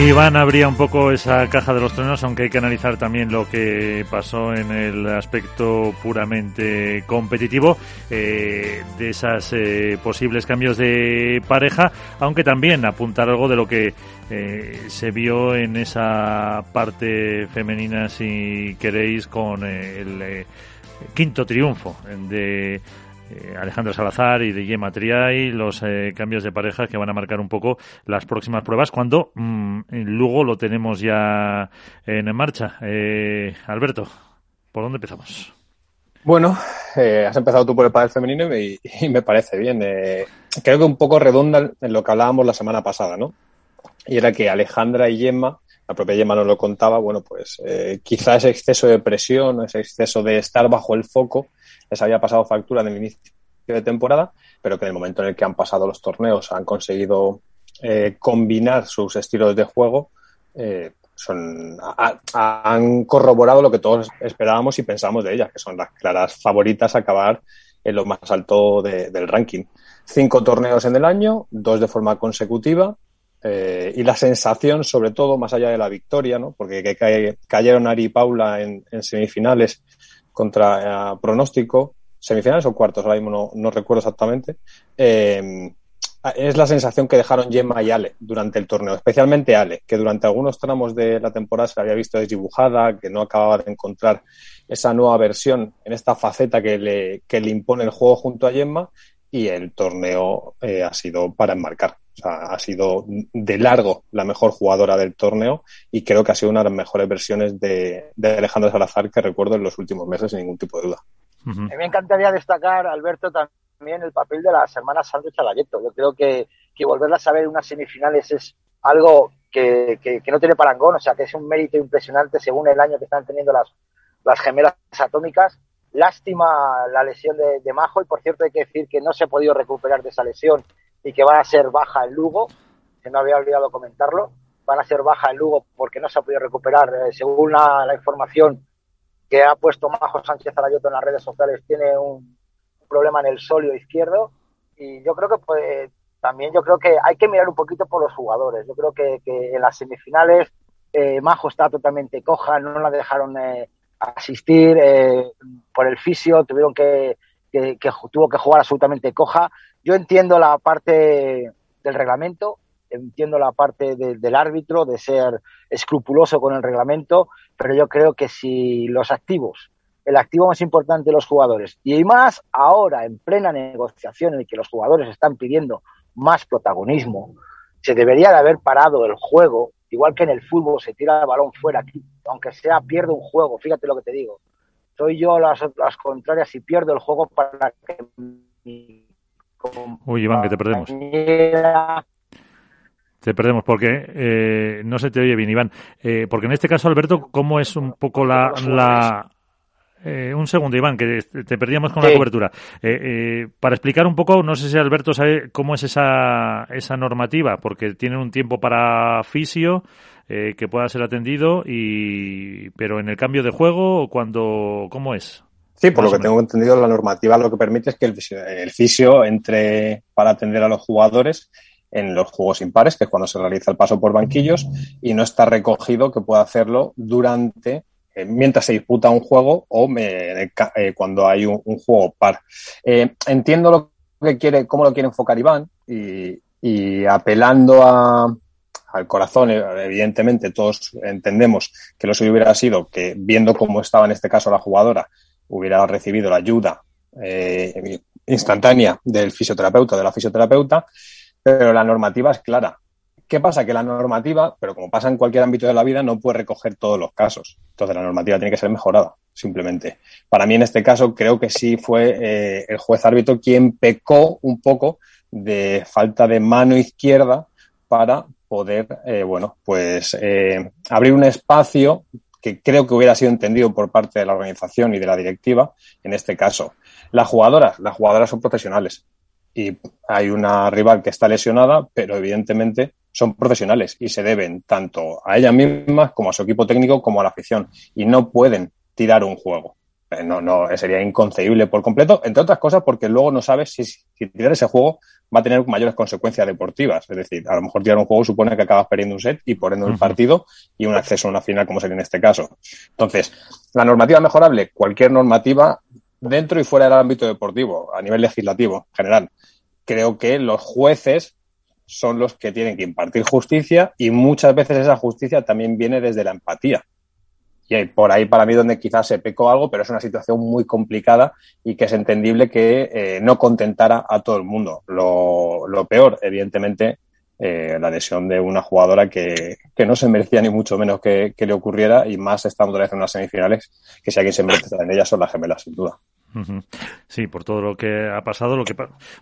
Iván abría un poco esa caja de los tronos, aunque hay que analizar también lo que pasó en el aspecto puramente competitivo eh, de esos eh, posibles cambios de pareja, aunque también apuntar algo de lo que eh, se vio en esa parte femenina, si queréis, con el quinto triunfo de eh, Alejandro Salazar y de Triay, los eh, cambios de pareja que van a marcar un poco las próximas pruebas cuando mm, Lugo lo tenemos ya en marcha. Eh, Alberto, ¿por dónde empezamos? Bueno, has empezado tú por el padre femenino y, me parece bien. creo que un poco redonda en lo que hablábamos la semana pasada, ¿no? Y era que Alejandra y Gemma, la propia Gemma nos lo contaba, bueno, pues quizá ese exceso de presión, ese exceso de estar bajo el foco, les había pasado factura en el inicio de temporada, pero que en el momento en el que han pasado los torneos han conseguido eh, combinar sus estilos de juego, eh, son, han corroborado lo que todos esperábamos y pensamos de ellas, que son las claras favoritas a acabar en lo más alto del ranking. Cinco torneos en el año, dos de forma consecutiva, eh, y la sensación, sobre todo, más allá de la victoria, ¿no? porque que cayeron Ari y Paula en semifinales contra eh, pronóstico, semifinales o cuartos, ahora mismo no, recuerdo exactamente. Eh, es la sensación que dejaron Gemma y Ale durante el torneo, especialmente Ale, que durante algunos tramos de la temporada se había visto desdibujada, que no acababa de encontrar esa nueva versión en esta faceta que le, que le impone el juego junto a Gemma y el torneo eh, ha sido para enmarcar. O sea, ha sido de largo la mejor jugadora del torneo y creo que ha sido una de las mejores versiones de, Alejandro Salazar que recuerdo en los últimos meses, sin ningún tipo de duda. A mí me encantaría destacar, Alberto, también el papel de las hermanas Sánchez Chalagueto. Yo creo que, que volverlas a ver en unas semifinales es algo que, que, no tiene parangón, o sea, que es un mérito impresionante según el año que están teniendo las, las gemelas atómicas. Lástima la lesión de, de Majo y, por cierto, hay que decir que no se ha podido recuperar de esa lesión y que va a ser baja el Lugo, que no había olvidado comentarlo, van a ser baja el Lugo porque no se ha podido recuperar. Eh, según la, información que ha puesto Majo Sánchez Arayoto en las redes sociales, tiene un problema en el solio izquierdo y yo creo que pues, también yo creo que hay que mirar un poquito por los jugadores. Yo creo que, en las semifinales eh, Majo está totalmente coja, no la dejaron eh, asistir por el fisio, tuvieron que, que, tuvo que jugar absolutamente coja yo entiendo la parte del reglamento, entiendo la parte del árbitro, de ser escrupuloso con el reglamento, pero yo creo que si los activos, el activo más importante de los jugadores, y más ahora en plena negociación en que los jugadores están pidiendo más protagonismo, se debería de haber parado el juego, igual que en el fútbol se tira el balón fuera, aunque sea pierde un juego, fíjate lo que te digo. Soy yo las, las contrarias y pierdo el juego para que Uy, Iván, que te perdemos. Te perdemos porque eh, no se te oye bien, Iván. Eh, porque en este caso, Alberto, ¿cómo es un poco la... la eh, un segundo, Iván, que te perdíamos con la cobertura. para explicar un poco, no sé si Alberto sabe cómo es esa, esa normativa, porque tienen un tiempo para fisio que pueda ser atendido, y pero en el cambio de juego, cuando, ¿cómo es? Sí, por lo que tengo entendido, la normativa lo que permite es que el fisio, entre para atender a los jugadores en los juegos impares, que es cuando se realiza el paso por banquillos, y no está recogido que pueda hacerlo durante, eh, mientras se disputa un juego o eh, cuando hay un, juego par. Eh, entiendo lo que quiere, cómo lo quiere enfocar Iván, y, y apelando a, al corazón, evidentemente todos entendemos que lo suyo hubiera sido que viendo cómo estaba en este caso la jugadora, hubiera recibido la ayuda eh, instantánea del fisioterapeuta de la fisioterapeuta, pero la normativa es clara. ¿Qué pasa? Que la normativa, pero como pasa en cualquier ámbito de la vida, no puede recoger todos los casos. Entonces la normativa tiene que ser mejorada, simplemente. Para mí en este caso creo que sí fue eh, el juez árbitro quien pecó un poco de falta de mano izquierda para poder, eh, bueno, pues eh, abrir un espacio que creo que hubiera sido entendido por parte de la organización y de la directiva en este caso. Las jugadoras, las jugadoras son profesionales y hay una rival que está lesionada, pero evidentemente son profesionales y se deben tanto a ellas mismas como a su equipo técnico como a la afición y no pueden tirar un juego. Eh, no, no, sería inconcebible por completo, entre otras cosas porque luego no sabes si, si tirar ese juego va a tener mayores consecuencias deportivas. Es decir, a lo mejor tirar un juego supone que acabas perdiendo un set y por ende un partido y un acceso a una final como sería en este caso. Entonces, la normativa mejorable, cualquier normativa dentro y fuera del ámbito deportivo, a nivel legislativo en general. Creo que los jueces son los que tienen que impartir justicia y muchas veces esa justicia también viene desde la empatía. Y por ahí para mí donde quizás se pecó algo, pero es una situación muy complicada y que es entendible que eh, no contentara a todo el mundo. Lo, lo peor, evidentemente, eh, la lesión de una jugadora que, que, no se merecía ni mucho menos que, que le ocurriera y más estando otra vez en unas semifinales, que si alguien se merece en ellas son las gemelas, sin duda. Sí, por todo lo que ha pasado, lo que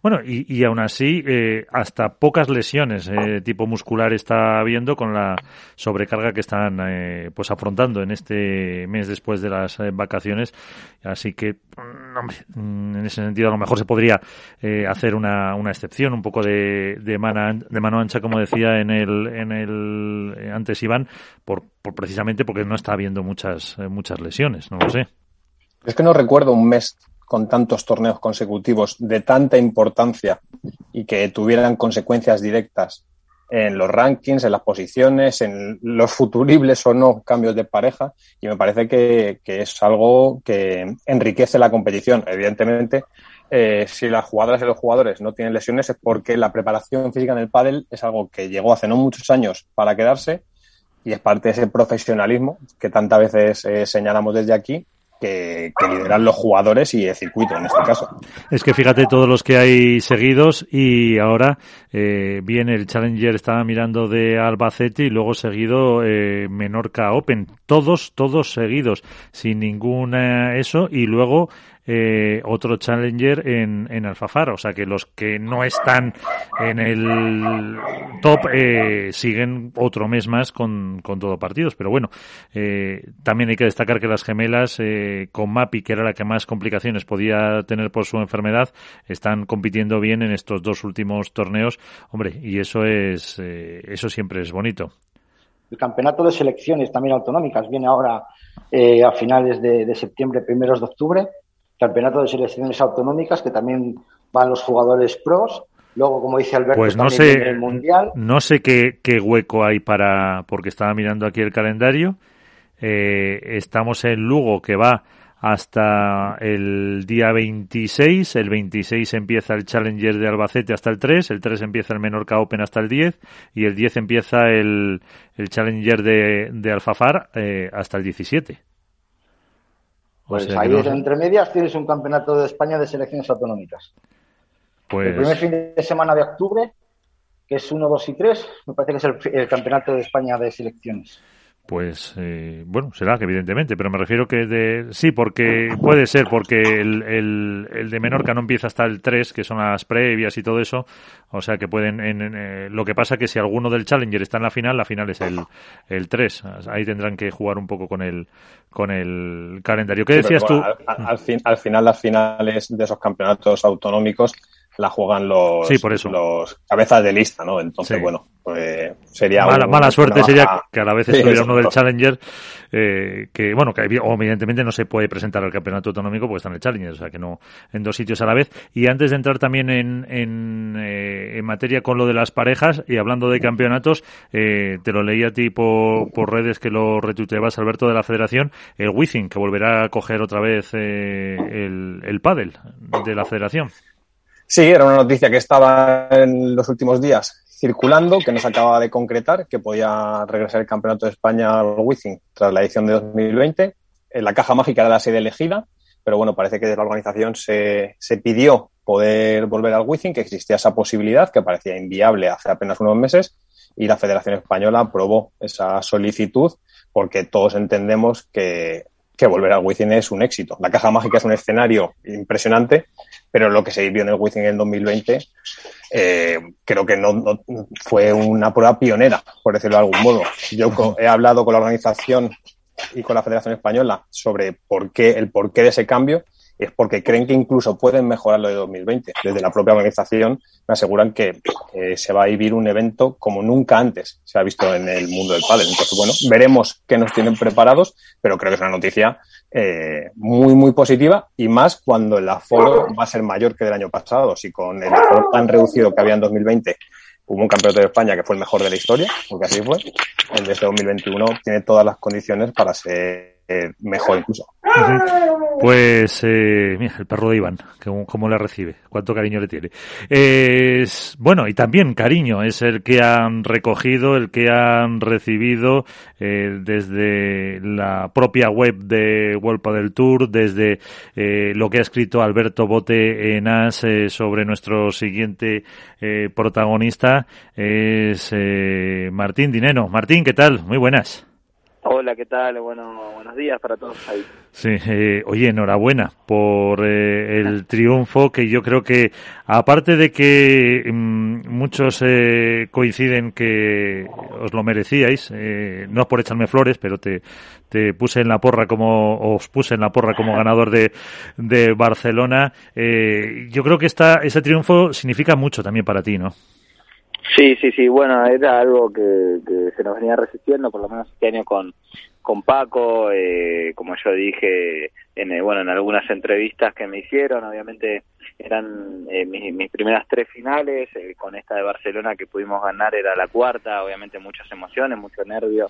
bueno y, y aún así eh, hasta pocas lesiones eh, tipo muscular está habiendo con la sobrecarga que están eh, pues afrontando en este mes después de las eh, vacaciones, así que mm, mm, en ese sentido a lo mejor se podría hacer una, una excepción, un poco de, de, mana, de mano ancha como decía en el en el antes Iván, por, por precisamente porque no está habiendo muchas muchas lesiones, no lo sé. Es que no recuerdo un mes con tantos torneos consecutivos de tanta importancia y que tuvieran consecuencias directas en los rankings, en las posiciones, en los futuribles o no cambios de pareja. Y me parece que, es algo que enriquece la competición. Evidentemente, eh, si las jugadoras y los jugadores no tienen lesiones es porque la preparación física en el pádel es algo que llegó hace no muchos años para quedarse y es parte de ese profesionalismo que tantas veces eh, señalamos desde aquí que, lideran los jugadores y el circuito en este caso. Es que fíjate todos los que hay seguidos y ahora eh, viene el Challenger, estaba mirando de Albacete y luego seguido eh, Menorca Open. Todos, todos seguidos, sin ninguna eso y luego eh, otro Challenger en, en Alfafar. O sea que los que no están en el top eh, siguen otro mes más con, con todo partidos. Pero bueno, eh, también hay que destacar que las gemelas eh, con Mapi, que era la que más complicaciones podía tener por su enfermedad, están compitiendo bien en estos dos últimos torneos. Hombre, y eso es eso siempre es bonito. El campeonato de selecciones también autonómicas viene ahora eh, a finales de septiembre, primeros de octubre campeonato de selecciones autonómicas que también van los jugadores pros. Luego, como dice Alberto, pues no sé, el mundial. No sé qué, qué, hueco hay para, porque estaba mirando aquí el calendario. Eh, estamos en Lugo que va hasta el día 26. El 26 empieza el Challenger de Albacete hasta el 3. El 3 empieza el Menorca Open hasta el 10. Y el 10 empieza el, el Challenger de, de Alfafar eh, hasta el 17. Pues o sea, ahí no... entre medias tienes un campeonato de España de selecciones autonómicas. Pues... El primer fin de semana de octubre, que es 1, 2 y 3, me parece que es el, el campeonato de España de selecciones. Pues eh, bueno, será que evidentemente, pero me refiero que de sí, porque puede ser, porque el, el, el, de Menorca no empieza hasta el 3, que son las previas y todo eso, o sea que pueden, en, en, eh, lo que pasa que si alguno del Challenger está en la final, la final es el, el 3, ahí tendrán que jugar un poco con el, con el calendario. ¿Qué decías sí, tú? Al, al, fin, al final las finales de esos campeonatos autonómicos la juegan los, sí, por eso. los cabezas de lista, ¿no? Entonces, sí. bueno, pues sería... Mala, un, mala suerte sería que a la vez estuviera sí, uno del Challenger, eh, que, bueno, que evidentemente no se puede presentar al campeonato autonómico porque está en el Challenger, o sea que no en dos sitios a la vez. Y antes de entrar también en, en, eh, en materia con lo de las parejas y hablando de campeonatos, eh, te lo leí a ti por, por redes que lo retuiteabas, Alberto, de la Federación, el Wizzing, que volverá a coger otra vez eh, el, el pádel de la Federación. Sí, era una noticia que estaba en los últimos días circulando, que no se acaba de concretar, que podía regresar el Campeonato de España al Wizzing tras la edición de 2020. En la caja mágica era la sede elegida pero bueno, parece que de la organización se, se pidió poder volver al Wizzing, que existía esa posibilidad que parecía inviable hace apenas unos meses y la Federación Española aprobó esa solicitud porque todos entendemos que, que volver al Wizzing es un éxito. La caja mágica es un escenario impresionante, pero lo que se vivió en el Wizzing en el 2020 eh, creo que no, no, fue una prueba pionera, por decirlo de algún modo. Yo he hablado con la organización y con la Federación Española sobre por qué, el porqué de ese cambio es porque creen que incluso pueden mejorar lo de 2020. Desde la propia organización me aseguran que se va a vivir un evento como nunca antes se ha visto en el mundo del pádel. Entonces, bueno, veremos qué nos tienen preparados, pero creo que es una noticia eh, muy, muy positiva y más cuando el aforo va a ser mayor que del año pasado. Si con el aforo tan reducido que había en 2020 hubo un campeonato de España que fue el mejor de la historia, porque así fue, el de este 2021 tiene todas las condiciones para ser eh, mejor incluso. Pues, eh, mira, el perro de Iván, cómo le recibe, cuánto cariño le tiene. Es, bueno, y también cariño es el que han recogido, el que han recibido eh, desde la propia web de World del Tour, desde eh, lo que ha escrito Alberto Bote en AS eh, sobre nuestro siguiente eh, protagonista, es eh, Martín Dineno. Martín, ¿qué tal? Muy buenas. Hola, ¿qué tal? Bueno, buenos días para todos ahí. Sí, eh, oye, enhorabuena por eh, el triunfo que yo creo que, aparte de que mmm, muchos eh, coinciden que os lo merecíais, eh, no es por echarme flores, pero te, te puse en la porra como, os puse en la porra como ganador de, de Barcelona, eh, yo creo que esta, ese triunfo significa mucho también para ti, ¿no? Sí, sí, sí, bueno, era algo que, se nos venía resistiendo, por lo menos este año con, con Paco, eh, como yo dije, en, eh, bueno, en algunas entrevistas que me hicieron, obviamente eran eh, mis, mis, primeras tres finales, eh, con esta de Barcelona que pudimos ganar era la cuarta, obviamente muchas emociones, mucho nervio,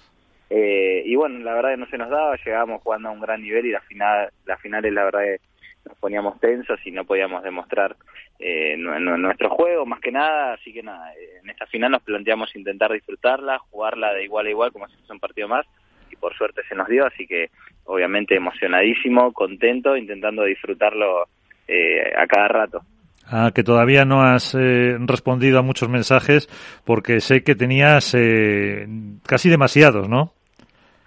eh, y bueno, la verdad que no se nos daba, llegábamos jugando a un gran nivel y la final, las finales la verdad que nos poníamos tensos y no podíamos demostrar eh, nuestro juego más que nada, así que nada, en esta final nos planteamos intentar disfrutarla, jugarla de igual a igual como si fuese un partido más y por suerte se nos dio, así que obviamente emocionadísimo, contento, intentando disfrutarlo eh, a cada rato. Ah, que todavía no has eh, respondido a muchos mensajes porque sé que tenías eh, casi demasiados, ¿no?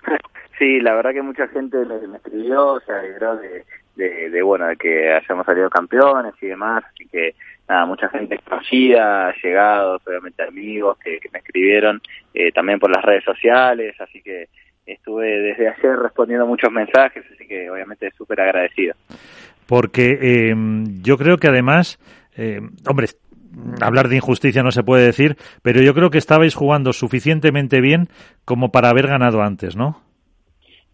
sí, la verdad que mucha gente me, me escribió, se alegró de, de, de, bueno, de que hayamos salido campeones y demás, así que nada, mucha gente conocida, llegados, obviamente amigos que, que me escribieron, eh, también por las redes sociales, así que estuve desde ayer respondiendo muchos mensajes, así que obviamente súper agradecido. Porque eh, yo creo que además, eh, hombre, hablar de injusticia no se puede decir, pero yo creo que estabais jugando suficientemente bien como para haber ganado antes, ¿no?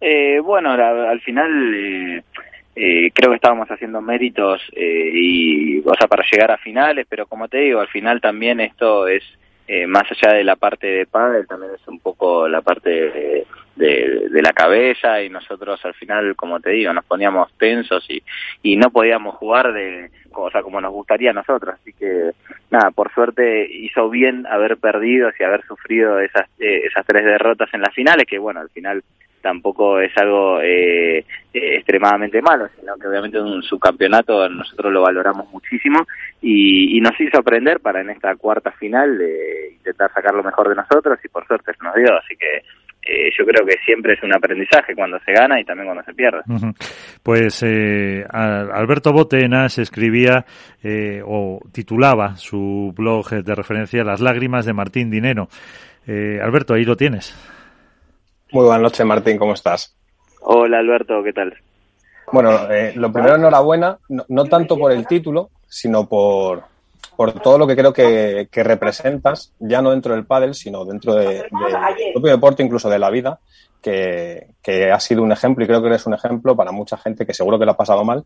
Eh, bueno, la, al final eh, eh, creo que estábamos haciendo méritos eh, y, o sea, para llegar a finales, pero como te digo, al final también esto es eh, más allá de la parte de pádel, también es un poco la parte de, la cabeza y nosotros al final, como te digo, nos poníamos tensos y, y no podíamos jugar de, o sea, como nos gustaría a nosotros. Así que, nada, por suerte hizo bien haber perdido y haber sufrido esas, eh, esas tres derrotas en las finales, que bueno, al final tampoco es algo eh, eh, extremadamente malo, sino que obviamente un subcampeonato nosotros lo valoramos muchísimo y, y, nos hizo aprender para en esta cuarta final intentar sacar lo mejor de nosotros y por suerte se nos dio, así que eh, yo creo que siempre es un aprendizaje cuando se gana y también cuando se pierde. Pues eh, Alberto Botenas escribía eh, o titulaba su blog de referencia Las lágrimas de Martín Dinero. Eh, Alberto, ahí lo tienes. Muy buenas noches, Martín, ¿cómo estás? Hola, Alberto, ¿qué tal? Bueno, eh, lo primero, enhorabuena, no, no, tanto por el título, sino por, por todo lo que creo que, que representas, ya no dentro del pádel, sino dentro de, de, del propio deporte, incluso de la vida, que, que ha sido un ejemplo y creo que eres un ejemplo para mucha gente que seguro que lo ha pasado mal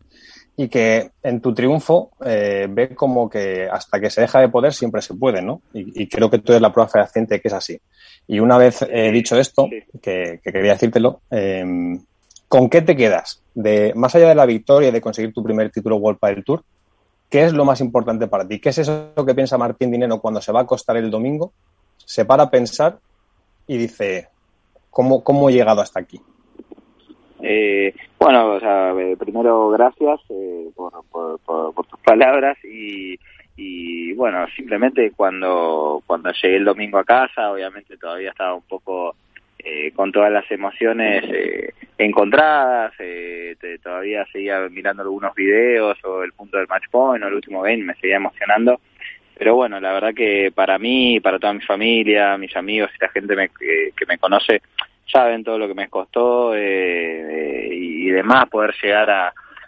y que en tu triunfo eh, ve como que hasta que se deja de poder siempre se puede, ¿no? Y, y creo que tú eres la prueba fehaciente de que es así. Y una vez eh, dicho esto, que, que, quería decírtelo, eh, ¿con qué te quedas? De, más allá de la victoria y de conseguir tu primer título World Padel Tour, ¿qué es lo más importante para ti? ¿Qué es eso que piensa Martín Dinero cuando se va a acostar el domingo? Se para a pensar y dice, ¿cómo, cómo he llegado hasta aquí? Eh, bueno, o sea, eh, primero gracias eh, por, por, por, tus palabras y, y bueno, simplemente cuando, cuando llegué el domingo a casa, obviamente todavía estaba un poco eh, con todas las emociones eh, encontradas, eh, todavía seguía mirando algunos videos o el punto del match point o el último game, me seguía emocionando. Pero bueno, la verdad que para mí, para toda mi familia, mis amigos y la gente me, que me conoce, saben todo lo que me costó y demás poder llegar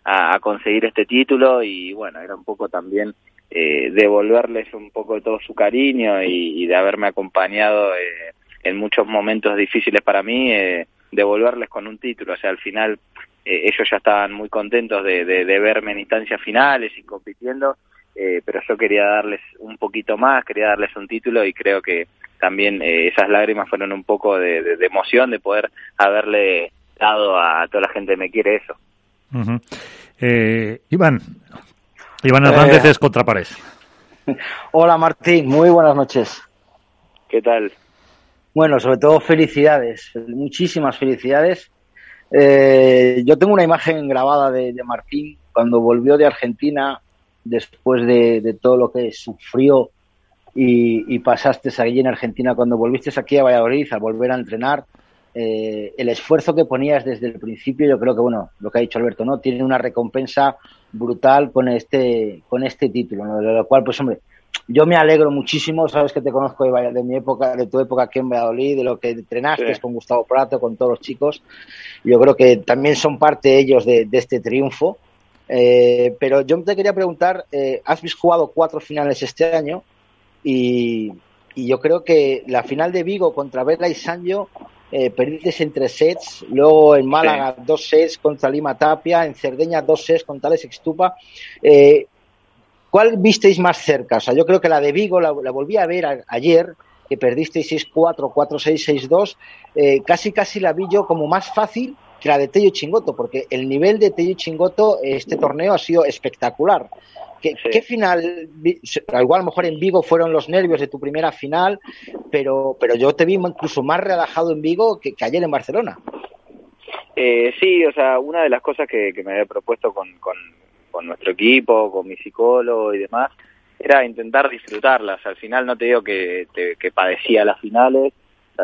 a, conseguir este título y bueno, era un poco también devolverles un poco de todo su cariño y, de haberme acompañado eh, en muchos momentos difíciles para mí, eh, devolverles con un título. O sea, al final eh, ellos ya estaban muy contentos de, de, verme en instancias finales y compitiendo, eh, pero yo quería darles un poquito más, quería darles un título y creo que también eh, esas lágrimas fueron un poco de, de, emoción de poder haberle dado a toda la gente que me quiere eso. eh, Iván, Iván Hernández es Contrapared. Hola Martín, muy buenas noches. ¿Qué tal? Bueno, sobre todo felicidades, muchísimas felicidades. Eh, yo tengo una imagen grabada de, Martín cuando volvió de Argentina después de, todo lo que sufrió y, pasaste allí en Argentina, cuando volviste aquí a Valladolid a volver a entrenar, eh, el esfuerzo que ponías desde el principio, yo creo que, bueno, lo que ha dicho Alberto, ¿no? Tiene una recompensa brutal con este, con este título, de lo cual, pues hombre, yo me alegro muchísimo, sabes que te conozco de, mi época, de tu época aquí en Valladolid, de lo que entrenaste con Gustavo Prato, con todos los chicos. Yo creo que también son parte ellos de, este triunfo. Eh, pero yo te quería preguntar, eh, has jugado cuatro finales este año y, yo creo que la final de Vigo contra Vela y Sanjo eh, perdiste en tres sets, luego en Málaga dos sets contra Lima Tapia, en Cerdeña dos sets contra Alex Extupa. Eh, ¿Cuál visteis más cerca? O sea, yo creo que la de Vigo la, volví a ver ayer, que perdisteis 6-4, 4-6, 6-2. casi, casi la vi yo como más fácil que la de Tello Chingoto, porque el nivel de Tello Chingoto este torneo ha sido espectacular. ¿Qué, final? Igual a lo mejor en Vigo fueron los nervios de tu primera final, pero, pero yo te vi incluso más relajado en Vigo que, ayer en Barcelona. Eh, sí, o sea, una de las cosas que, me había propuesto con, con nuestro equipo, con mi psicólogo y demás, era intentar disfrutarlas. Al final no te digo que, que padecía las finales,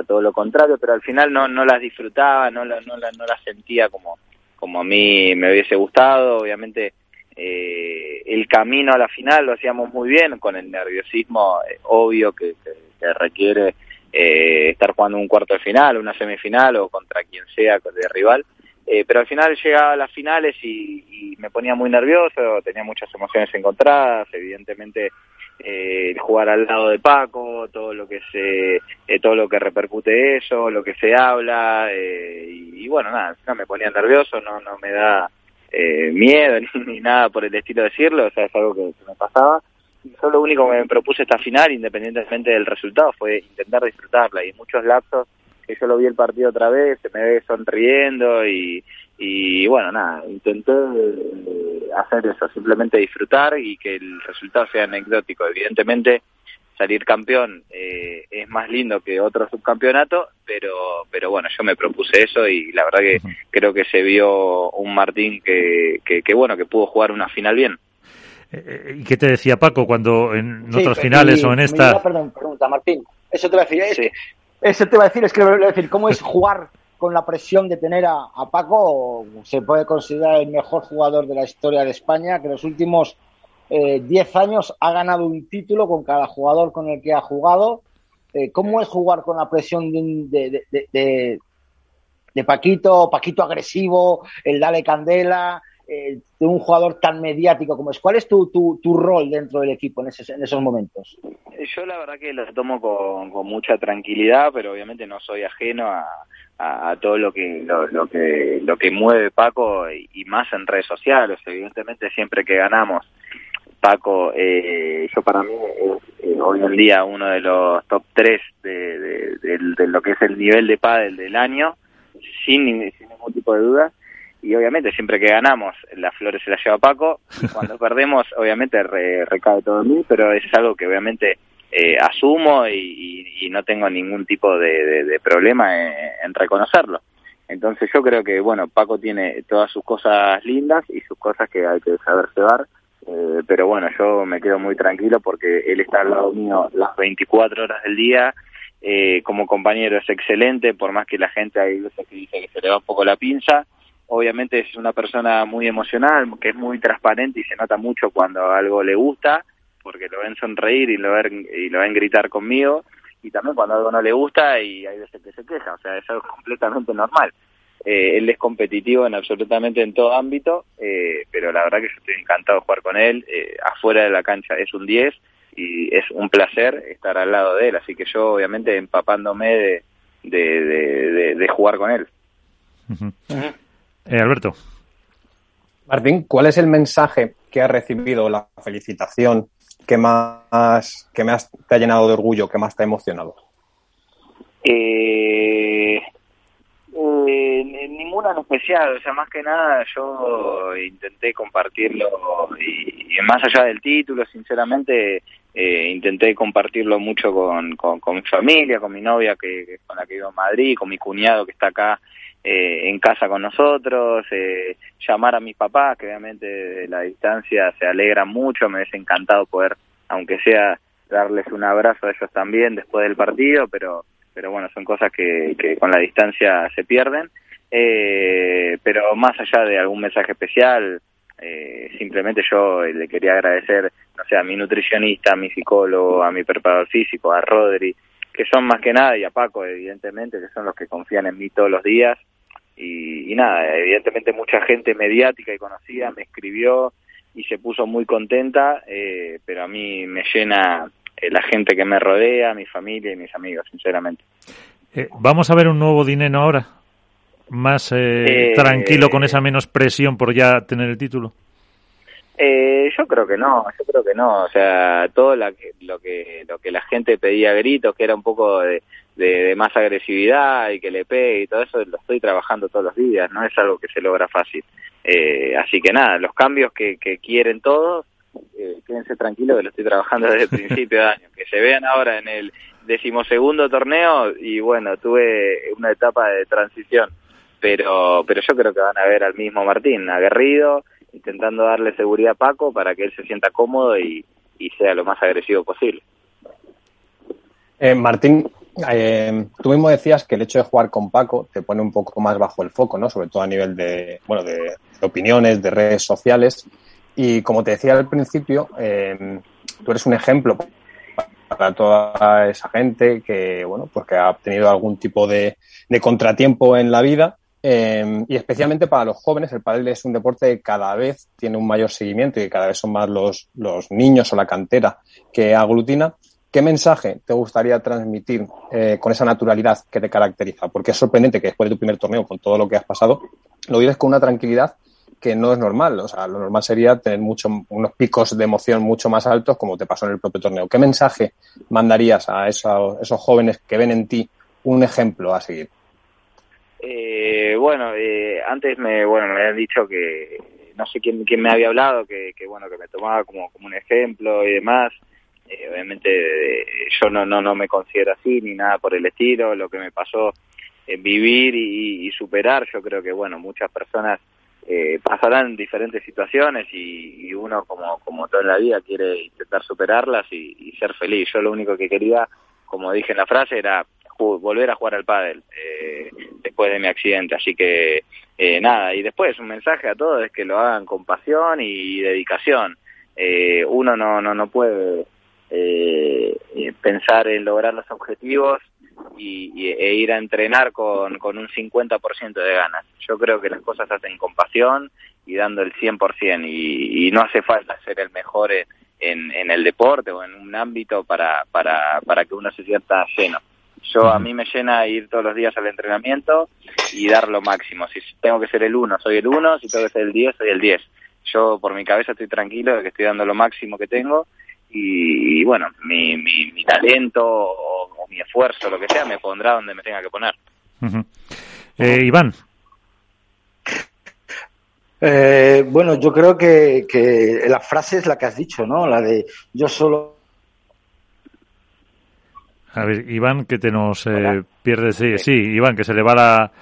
todo lo contrario, pero al final no, no las disfrutaba, no, no, no, no las sentía como, como a mí me hubiese gustado. Obviamente eh, el camino a la final lo hacíamos muy bien, con el nerviosismo eh, obvio que, que, requiere eh, estar jugando un cuarto de final, una semifinal o contra quien sea de rival. Eh, pero al final llegaba a las finales y, me ponía muy nervioso, tenía muchas emociones encontradas, evidentemente eh, jugar al lado de Paco, todo lo que se, eh, todo lo que repercute eso, lo que se habla, eh, y, bueno, nada, no me ponía nervioso, no, no me da eh, miedo ni, nada por el estilo de decirlo, o sea, es algo que, me pasaba. Yo lo único que me propuse esta final, independientemente del resultado, fue intentar disfrutarla y muchos lapsos que yo lo vi el partido otra vez, se me ve sonriendo y, y bueno, nada, intenté eh, hacer eso, simplemente disfrutar y que el resultado sea anecdótico. Evidentemente, salir campeón eh, es más lindo que otro subcampeonato, pero, pero bueno, yo me propuse eso y la verdad que creo que se vio un Martín que, que, bueno, que pudo jugar una final bien. Eh, ¿Y qué te decía Paco cuando en otras finales o en esta? Perdón, pregunta, Martín. Eso te lo decía. Sí. Eso te iba a decir, es que decir, ¿cómo es jugar con la presión de tener a, Paco? Se puede considerar el mejor jugador de la historia de España, que en los últimos 10 eh, años ha ganado un título con cada jugador con el que ha jugado. Eh, ¿Cómo es jugar con la presión de, de, de, Paquito, Paquito agresivo, el dale candela, eh, de un jugador tan mediático como es. ¿Cuál es tu, tu, tu rol dentro del equipo en, ese, en, esos momentos? Yo la verdad que lo tomo con, con mucha tranquilidad, pero obviamente no soy ajeno a, a, todo lo que lo, lo, que lo que mueve Paco y, más en redes sociales. Evidentemente siempre que ganamos, Paco, eh, yo para mí hoy en día uno de los top 3 de, de, de, de, lo que es el nivel de pádel del año, sin, sin ningún tipo de duda y obviamente siempre que ganamos las flores se las lleva Paco, cuando perdemos obviamente recae todo en mí, pero es algo que obviamente eh, asumo y, no tengo ningún tipo de, problema en, reconocerlo. Entonces yo creo que, bueno, Paco tiene todas sus cosas lindas y sus cosas que hay que saber llevar, eh, pero bueno, yo me quedo muy tranquilo porque él está al lado mío las 24 horas del día, eh, como compañero es excelente, por más que la gente hay veces que dice que se le va un poco la pinza, obviamente es una persona muy emocional, que es muy transparente y se nota mucho cuando algo le gusta, porque lo ven sonreír y lo ven, y lo ven gritar conmigo, y también cuando algo no le gusta y hay veces que se queja, o sea, es algo completamente normal. Eh, él es competitivo en absolutamente en todo ámbito, eh, pero la verdad que yo estoy encantado de jugar con él. Eh, afuera de la cancha es un 10 y es un placer estar al lado de él, así que yo obviamente empapándome de, de, de, jugar con él. Alberto. Martín, ¿cuál es el mensaje que ha recibido la felicitación que más, que más te ha llenado de orgullo, que más te ha emocionado? Eh, eh, ninguna en especial, o sea, más que nada yo intenté compartirlo y, más allá del título, sinceramente, eh, intenté compartirlo mucho con, con, mi familia, con mi novia que, con la que vivo en Madrid, con mi cuñado que está acá eh, en casa con nosotros, eh, llamar a mis papás, que obviamente de la distancia se alegran mucho, me hubiese encantado poder, aunque sea darles un abrazo a ellos también después del partido, pero pero bueno, son cosas que, que con la distancia se pierden. Eh, pero más allá de algún mensaje especial, eh, simplemente yo le quería agradecer, no sé, a mi nutricionista, a mi psicólogo, a mi preparador físico, a Rodri, que son más que nada, y a Paco, evidentemente, que son los que confían en mí todos los días. Y, nada, evidentemente mucha gente mediática y conocida me escribió y se puso muy contenta, eh, pero a mí me llena eh, la gente que me rodea, mi familia y mis amigos, sinceramente. Eh, ¿Vamos a ver un nuevo dinero ahora? ¿Más eh, tranquilo, con esa menos presión por ya tener el título? Yo creo que no, yo creo que no. O sea, todo que, lo que, lo que la gente pedía gritos, que era un poco de, de, más agresividad y que le pegue y todo eso, lo estoy trabajando todos los días, no es algo que se logra fácil. así que nada, los cambios que, que quieren todos, eh, quédense tranquilos que lo estoy trabajando desde el principio de año. Que se vean ahora en el decimosegundo torneo y bueno, tuve una etapa de transición, pero, pero yo creo que van a ver al mismo Martín, aguerrido, intentando darle seguridad a Paco para que él se sienta cómodo y, sea lo más agresivo posible. Eh, Martín, eh, tú mismo decías que el hecho de jugar con Paco te pone un poco más bajo el foco, ¿no? Sobre todo a nivel de, bueno, de opiniones, de redes sociales. Y como te decía al principio, eh, tú eres un ejemplo para toda esa gente que, bueno, pues ha tenido algún tipo de, contratiempo en la vida. Eh, y especialmente para los jóvenes, el pádel es un deporte que cada vez tiene un mayor seguimiento y cada vez son más los, los niños o la cantera que aglutina. ¿Qué mensaje te gustaría transmitir eh, con esa naturalidad que te caracteriza? Porque es sorprendente que después de tu primer torneo, con todo lo que has pasado, lo vives con una tranquilidad que no es normal. O sea, lo normal sería tener mucho, unos picos de emoción mucho más altos como te pasó en el propio torneo. ¿Qué mensaje mandarías a esos, esos jóvenes que ven en ti un ejemplo a seguir? Eh, bueno, eh, antes me, bueno, me habían dicho que no sé quién, quién me había hablado, que, que bueno, que me tomaba como, como un ejemplo y demás. Eh, obviamente eh, yo no, no, no me considero así ni nada por el estilo. Lo que me pasó en vivir y, y superar, yo creo que bueno, muchas personas eh, pasarán diferentes situaciones y, uno como, como todo en la vida quiere intentar superarlas y, ser feliz. Yo lo único que quería, como dije en la frase, era volver a jugar al pádel eh, después de mi accidente. Así que eh, nada, y después un mensaje a todos es que lo hagan con pasión y, dedicación. Eh, uno no, no, no puede pensar en lograr los objetivos y, e ir a entrenar con, con un 50% de ganas. Yo creo que las cosas se hacen con pasión y dando el 100% y, y no hace falta ser el mejor en, en, el deporte o en un ámbito para, para, para que uno se sienta lleno. Yo a mí me llena ir todos los días al entrenamiento y dar lo máximo. Si tengo que ser el 1, soy el 1, si tengo que ser el 10, soy el 10. Yo por mi cabeza estoy tranquilo de que estoy dando lo máximo que tengo y, bueno, mi, mi, mi talento o, mi esfuerzo, lo que sea, me pondrá donde me tenga que poner. eh, Iván. Eh, bueno, yo creo que, que la frase es la que has dicho, ¿no? La de yo solo. A ver, Iván, que te nos eh, pierde. Sí, sí, Iván, que se le va la,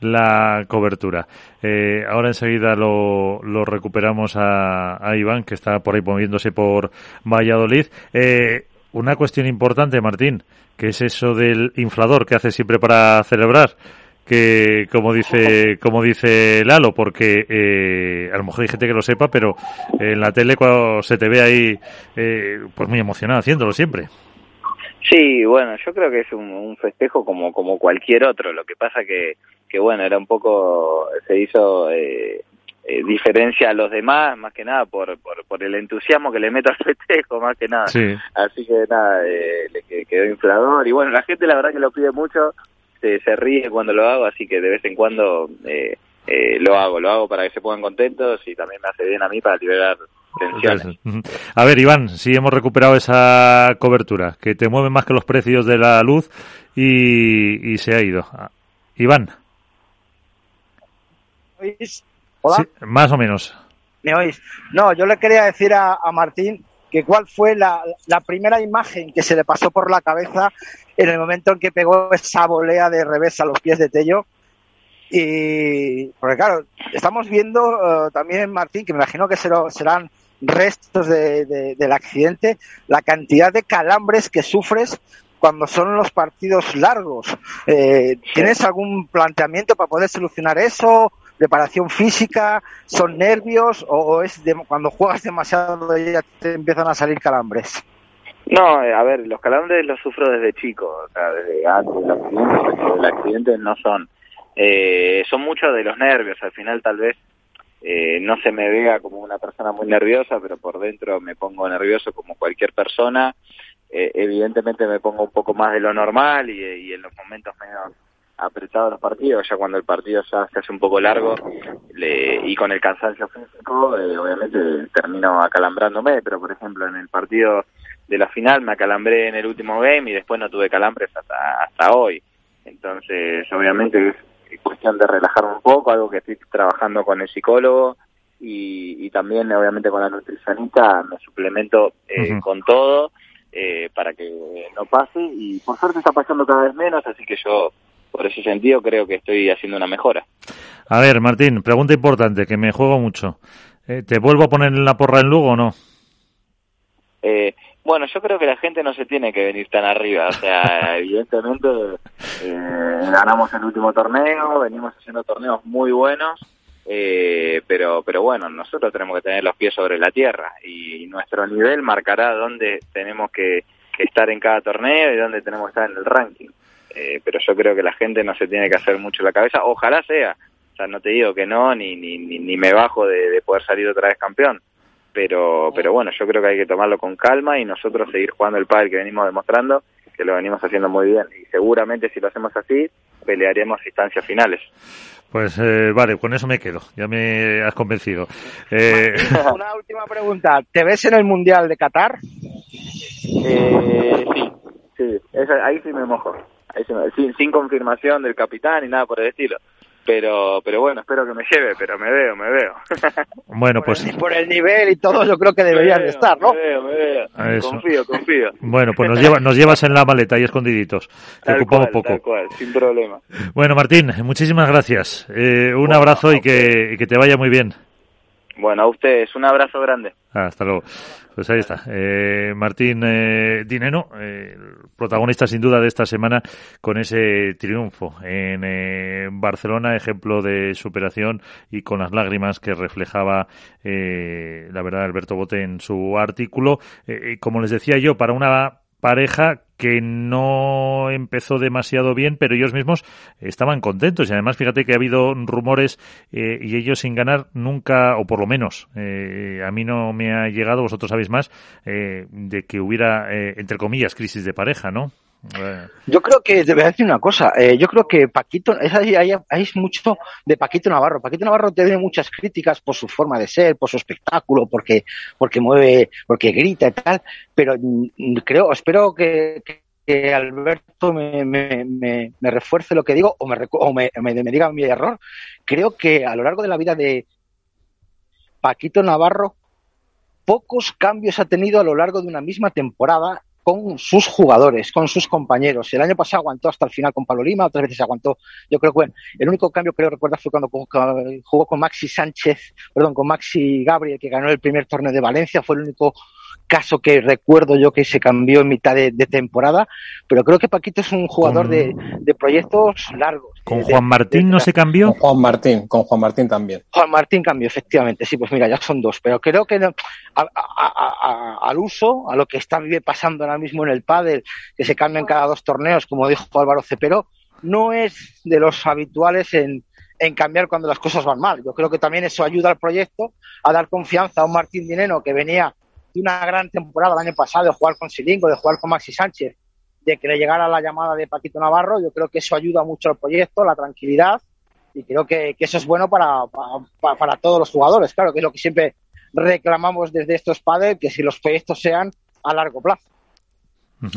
la cobertura. Eh, ahora enseguida lo, lo recuperamos a, a, Iván, que está por ahí moviéndose por Valladolid. Eh, una cuestión importante, Martín, que es eso del inflador que hace siempre para celebrar que como dice como dice Lalo porque eh, a lo mejor hay gente que lo sepa pero en la tele cuando se te ve ahí eh, pues muy emocionado haciéndolo siempre sí bueno yo creo que es un, un, festejo como como cualquier otro lo que pasa que que bueno era un poco se hizo eh, eh, diferencia a los demás, más que nada por, por, por, el entusiasmo que le meto al festejo, más que nada. Sí. Así que nada, eh, le quedó inflador. Y bueno, la gente la verdad que lo pide mucho, se, se ríe cuando lo hago, así que de vez en cuando eh, eh, lo hago, lo hago para que se pongan contentos y también me hace bien a mí para liberar tensiones. A ver, Iván, si hemos recuperado esa cobertura, que te mueve más que los precios de la luz y, y se ha ido. Iván. ¿Hola? Sí, más o menos. ¿Me oís? No, yo le quería decir a, a Martín que cuál fue la, la, primera imagen que se le pasó por la cabeza en el momento en que pegó esa volea de revés a los pies de Tello. Y, porque claro, estamos viendo uh, también, Martín, que me imagino que serán restos de, de, del accidente, la cantidad de calambres que sufres cuando son los partidos largos. Eh, ¿Tienes algún planteamiento para poder solucionar eso? preparación física, son nervios o es de, cuando juegas demasiado ya te empiezan a salir calambres? No, a ver, los calambres los sufro desde chico, o sea, desde antes del accidente, los accidentes no son. Eh, son muchos de los nervios, al final tal vez eh, no se me vea como una persona muy nerviosa, pero por dentro me pongo nervioso como cualquier persona. Eh, evidentemente me pongo un poco más de lo normal y, y en los momentos menos apretado los partidos, ya cuando el partido ya se hace un poco largo le, y con el cansancio físico, eh, obviamente termino acalambrándome, pero por ejemplo en el partido de la final me acalambré en el último game y después no tuve calambres hasta, hasta hoy. Entonces, obviamente cuestión de relajarme un poco, algo que estoy trabajando con el psicólogo y, y también obviamente con la nutricionista me suplemento eh, uh -huh. con todo. Eh, para que no pase y por suerte está pasando cada vez menos, así que yo por ese sentido creo que estoy haciendo una mejora. A ver, Martín, pregunta importante, que me juego mucho. Eh, ¿Te vuelvo a poner en la porra en Lugo o no? Eh, bueno, yo creo que la gente no se tiene que venir tan arriba. O sea, evidentemente eh, ganamos el último torneo, venimos haciendo torneos muy buenos, eh, pero, pero bueno, nosotros tenemos que tener los pies sobre la tierra y nuestro nivel marcará dónde tenemos que, que estar en cada torneo y dónde tenemos que estar en el ranking eh, pero yo creo que la gente no se tiene que hacer mucho la cabeza, ojalá sea, o sea, no te digo que no, ni, ni, ni me bajo de, de poder salir otra vez campeón, pero, pero bueno, yo creo que hay que tomarlo con calma y nosotros seguir jugando el pádel que venimos demostrando, que lo venimos haciendo muy bien, y seguramente si lo hacemos así, pelearemos instancias finales. Pues eh, vale, con eso me quedo, ya me has convencido. Eh... Una última pregunta, ¿te ves en el Mundial de Qatar? Eh, sí, sí, esa, ahí sí me mojo sin, sin confirmación del capitán ni nada por el estilo pero pero bueno, espero que me lleve, pero me veo, me veo. Bueno, pues... Por el, por el nivel y todo yo creo que deberían de estar, ¿no? Me veo, me veo. Eso. Confío, confío. Bueno, pues nos, lleva, nos llevas en la maleta y escondiditos. Te tal ocupamos cual, poco. Tal cual, sin problema. Bueno, Martín, muchísimas gracias. Eh, un bueno, abrazo y que, y que te vaya muy bien. Bueno, a ustedes, un abrazo grande. Hasta luego. Pues ahí está. Eh, Martín eh, Dineno, eh, protagonista sin duda de esta semana con ese triunfo en Barcelona, ejemplo de superación y con las lágrimas que reflejaba la verdad Alberto Bote en su artículo. Como les decía yo, para una pareja que no empezó demasiado bien, pero ellos mismos estaban contentos. Y además, fíjate que ha habido rumores eh, y ellos sin ganar nunca, o por lo menos eh, a mí no me ha llegado, vosotros sabéis más, eh, de que hubiera, eh, entre comillas, crisis de pareja, ¿no? Yo creo que, te voy a decir una cosa, eh, yo creo que Paquito, es, hay, hay, hay, mucho de Paquito Navarro. Paquito Navarro tiene muchas críticas por su forma de ser, por su espectáculo, porque, porque mueve, porque grita y tal, pero mm, creo, espero que, Alberto me, me, me, me, refuerce lo que digo o, o me, me, diga mi error. Creo que a lo largo de la vida de Paquito Navarro, pocos cambios ha tenido a lo largo de una misma temporada con sus jugadores, con sus compañeros. El año pasado aguantó hasta el final con Pablo Lima, otras veces aguantó. Yo creo que el único cambio que recuerdo fue cuando jugó con Maxi Sánchez, perdón, con Maxi Gabriel, que ganó el primer torneo de Valencia, fue el único caso que recuerdo yo que se cambió en mitad de, temporada, pero creo que Paquito es un jugador de, proyectos largos. ¿Con Juan Martín no se cambió? Con Juan Martín, con Juan Martín también. Juan Martín cambió, efectivamente, sí, pues mira, ya son dos, pero creo que al uso, a lo que está pasando ahora mismo en el pádel, que se cambian cada dos torneos, como dijo Álvaro Cepero, no es de los habituales en, en cambiar cuando las cosas van mal. Yo creo que también eso ayuda al proyecto a dar confianza a un Martín Dineno que venía una gran temporada el año pasado de jugar con Silingo, de jugar con Maxi Sánchez, de que le llegara la llamada de Paquito Navarro, yo creo que eso ayuda mucho al proyecto, la tranquilidad, y creo que, eso es bueno para, para, todos los jugadores, claro, que es lo que siempre reclamamos desde estos padres, que si los proyectos sean a largo plazo.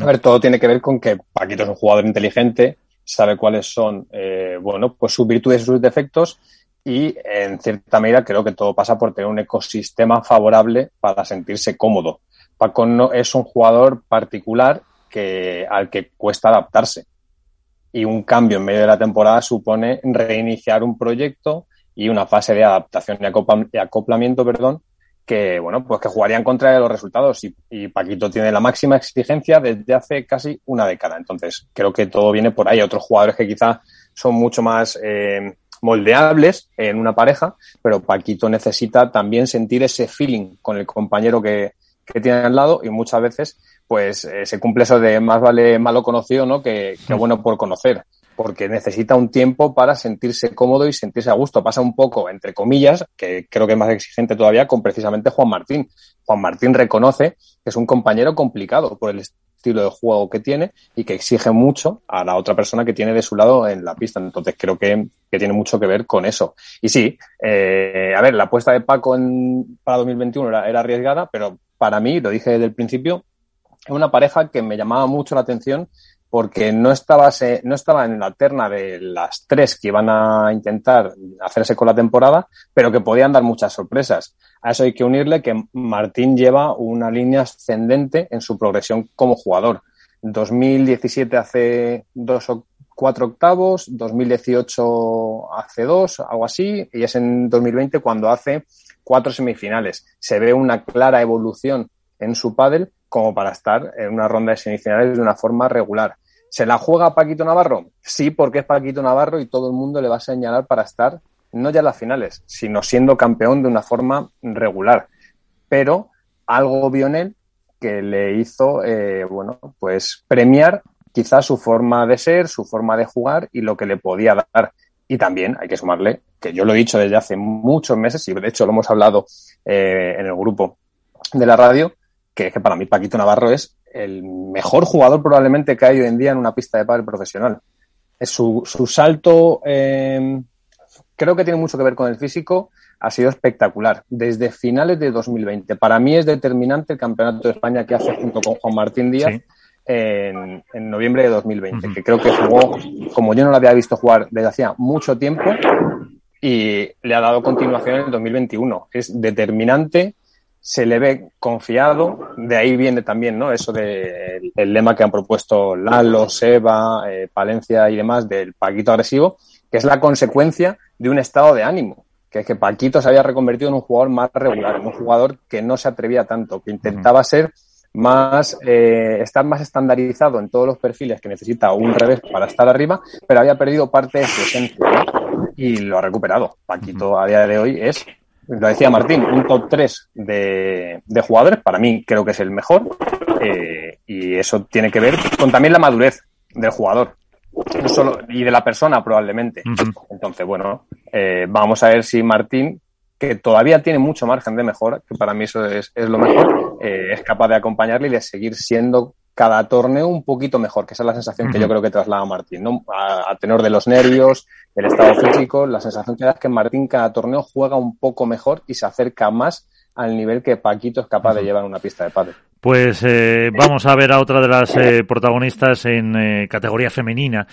A ver, todo tiene que ver con que Paquito es un jugador inteligente, sabe cuáles son, eh, bueno, pues sus virtudes y sus defectos, y en cierta medida creo que todo pasa por tener un ecosistema favorable para sentirse cómodo. Paco no es un jugador particular que, al que cuesta adaptarse. Y un cambio en medio de la temporada supone reiniciar un proyecto y una fase de adaptación y, acoplamiento, perdón, que bueno, pues que jugaría en contra de los resultados. Y, Paquito tiene la máxima exigencia desde hace casi una década. Entonces, creo que todo viene por ahí. Otros jugadores que quizá son mucho más eh, moldeables en una pareja, pero Paquito necesita también sentir ese feeling con el compañero que, tiene al lado y muchas veces pues eh, se cumple eso de más vale malo conocido ¿no? que, que bueno por conocer porque necesita un tiempo para sentirse cómodo y sentirse a gusto. Pasa un poco, entre comillas, que creo que es más exigente todavía, con precisamente Juan Martín. Juan Martín reconoce que es un compañero complicado por el estilo de juego que tiene y que exige mucho a la otra persona que tiene de su lado en la pista. Entonces creo que, tiene mucho que ver con eso. Y sí, eh, a ver, la apuesta de Paco en, para 2021 era, era arriesgada, pero para mí, lo dije desde el principio, es una pareja que me llamaba mucho la atención porque no estaba, no estaba en la terna de las tres que iban a intentar hacerse con la temporada, pero que podían dar muchas sorpresas. A eso hay que unirle que Martín lleva una línea ascendente en su progresión como jugador. 2017 hace dos o cuatro octavos, 2018 hace dos, algo así, y es en 2020 cuando hace cuatro semifinales. Se ve una clara evolución en su pádel como para estar en una ronda de semifinales de una forma regular. ¿Se la juega Paquito Navarro? Sí, porque es Paquito Navarro y todo el mundo le va a señalar para estar no ya en las finales, sino siendo campeón de una forma regular. Pero algo vio en él que le hizo, eh, bueno, pues premiar quizás su forma de ser, su forma de jugar y lo que le podía dar. Y también hay que sumarle, que yo lo he dicho desde hace muchos meses y de hecho lo hemos hablado eh, en el grupo de la radio, que es que para mí Paquito Navarro es el mejor jugador probablemente que hay hoy en día en una pista de pádel profesional. Es su, su salto, eh, creo que tiene mucho que ver con el físico, ha sido espectacular. Desde finales de 2020. Para mí es determinante el campeonato de España que hace junto con Juan Martín Díaz. En, noviembre de 2020, que creo que jugó como yo no lo había visto jugar desde hacía mucho tiempo y le ha dado continuación en el 2021. Es determinante se le ve confiado, de ahí viene también, ¿no? Eso de el, lema que han propuesto Lalo, Seba, eh, Palencia y demás del Paquito agresivo, que es la consecuencia de un estado de ánimo, que es que Paquito se había reconvertido en un jugador más regular, en un jugador que no se atrevía tanto, que intentaba ser más, eh, estar más estandarizado en todos los perfiles que necesita un revés para estar arriba, pero había perdido parte de su esencia y lo ha recuperado. Paquito a día de hoy es lo decía Martín, un top 3 de, jugadores, para mí creo que es el mejor, eh, y eso tiene que ver con también la madurez del jugador. solo, y de la persona probablemente. Entonces, bueno, eh, vamos a ver si Martín, que todavía tiene mucho margen de mejora, que para mí eso es, lo mejor, eh, es capaz de acompañarle y de seguir siendo cada torneo un poquito mejor, que esa es la sensación que yo creo que traslada Martín, ¿no? A, tenor de los nervios, el estado físico, la sensación que da es que Martín cada torneo juega un poco mejor y se acerca más al nivel que Paquito es capaz de llevar en una pista de pádel. Pues eh, vamos a ver a otra de las eh, protagonistas en eh, categoría femenina.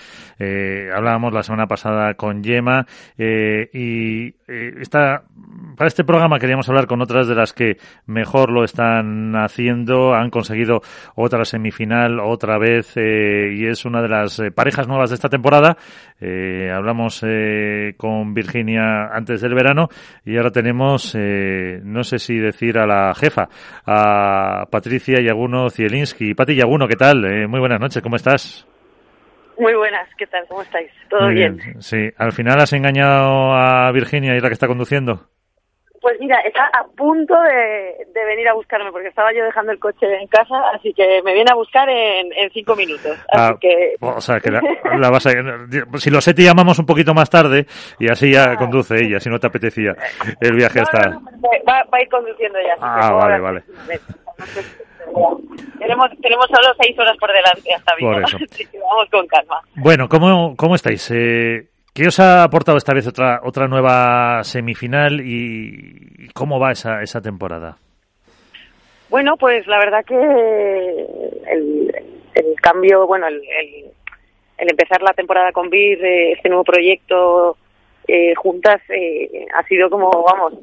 hablábamos la semana pasada con Yema y esta, para este programa queríamos hablar con otras de las que mejor lo están haciendo. Han conseguido otra semifinal otra vez y es una de las parejas nuevas de esta temporada. Hablamos con Virginia antes del verano y ahora tenemos, no sé si decir a la jefa, a Patricia Patricia Yaguno Zielinski. Pati Yaguno, ¿qué tal? Eh, muy buenas noches, ¿cómo estás? Muy buenas, ¿qué tal? ¿Cómo estáis? ¿Todo bien? Sí, al final has engañado a Virginia y la que está conduciendo. Pues mira, está a punto de, venir a buscarme porque estaba yo dejando el coche en casa, así que me viene a buscar en, cinco minutos. Así ah, que... O sea, que la, vas a... Si lo sé, te llamamos un poquito más tarde y así ya ah. conduce ella, si no te apetecía el viaje hasta... va, a ir conduciendo ya. Ah, vale, vale. tenemos, tenemos solo seis horas por delante hasta bien. vamos con calma. Bueno, ¿cómo, cómo estáis? Eh, ¿Qué os ha aportado esta vez otra, otra nueva semifinal y cómo va esa, esa temporada? Bueno, pues la verdad que el, el cambio, bueno, el, el, empezar la temporada con BIR, eh, este nuevo proyecto eh, juntas eh, ha sido como, vamos,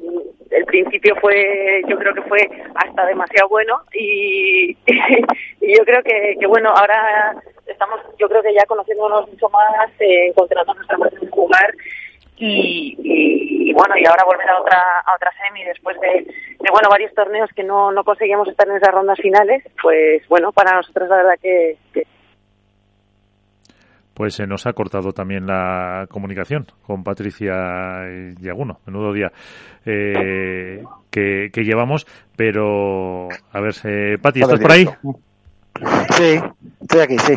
el principio fue, yo creo que fue hasta demasiado bueno y, y yo creo que, que, bueno, ahora estamos, yo creo que ya conociéndonos mucho más, eh, encontrando nuestra manera de jugar y, y, bueno, y ahora volver a otra, a otra semi después de, de, bueno, varios torneos que no, no conseguíamos estar en esas rondas finales, pues bueno, para nosotros la verdad que pues se nos ha cortado también la comunicación con Patricia Yaguno. Menudo día eh, que, llevamos, pero a ver, eh, Pati, ¿estás por ahí? Sí, estoy aquí, sí.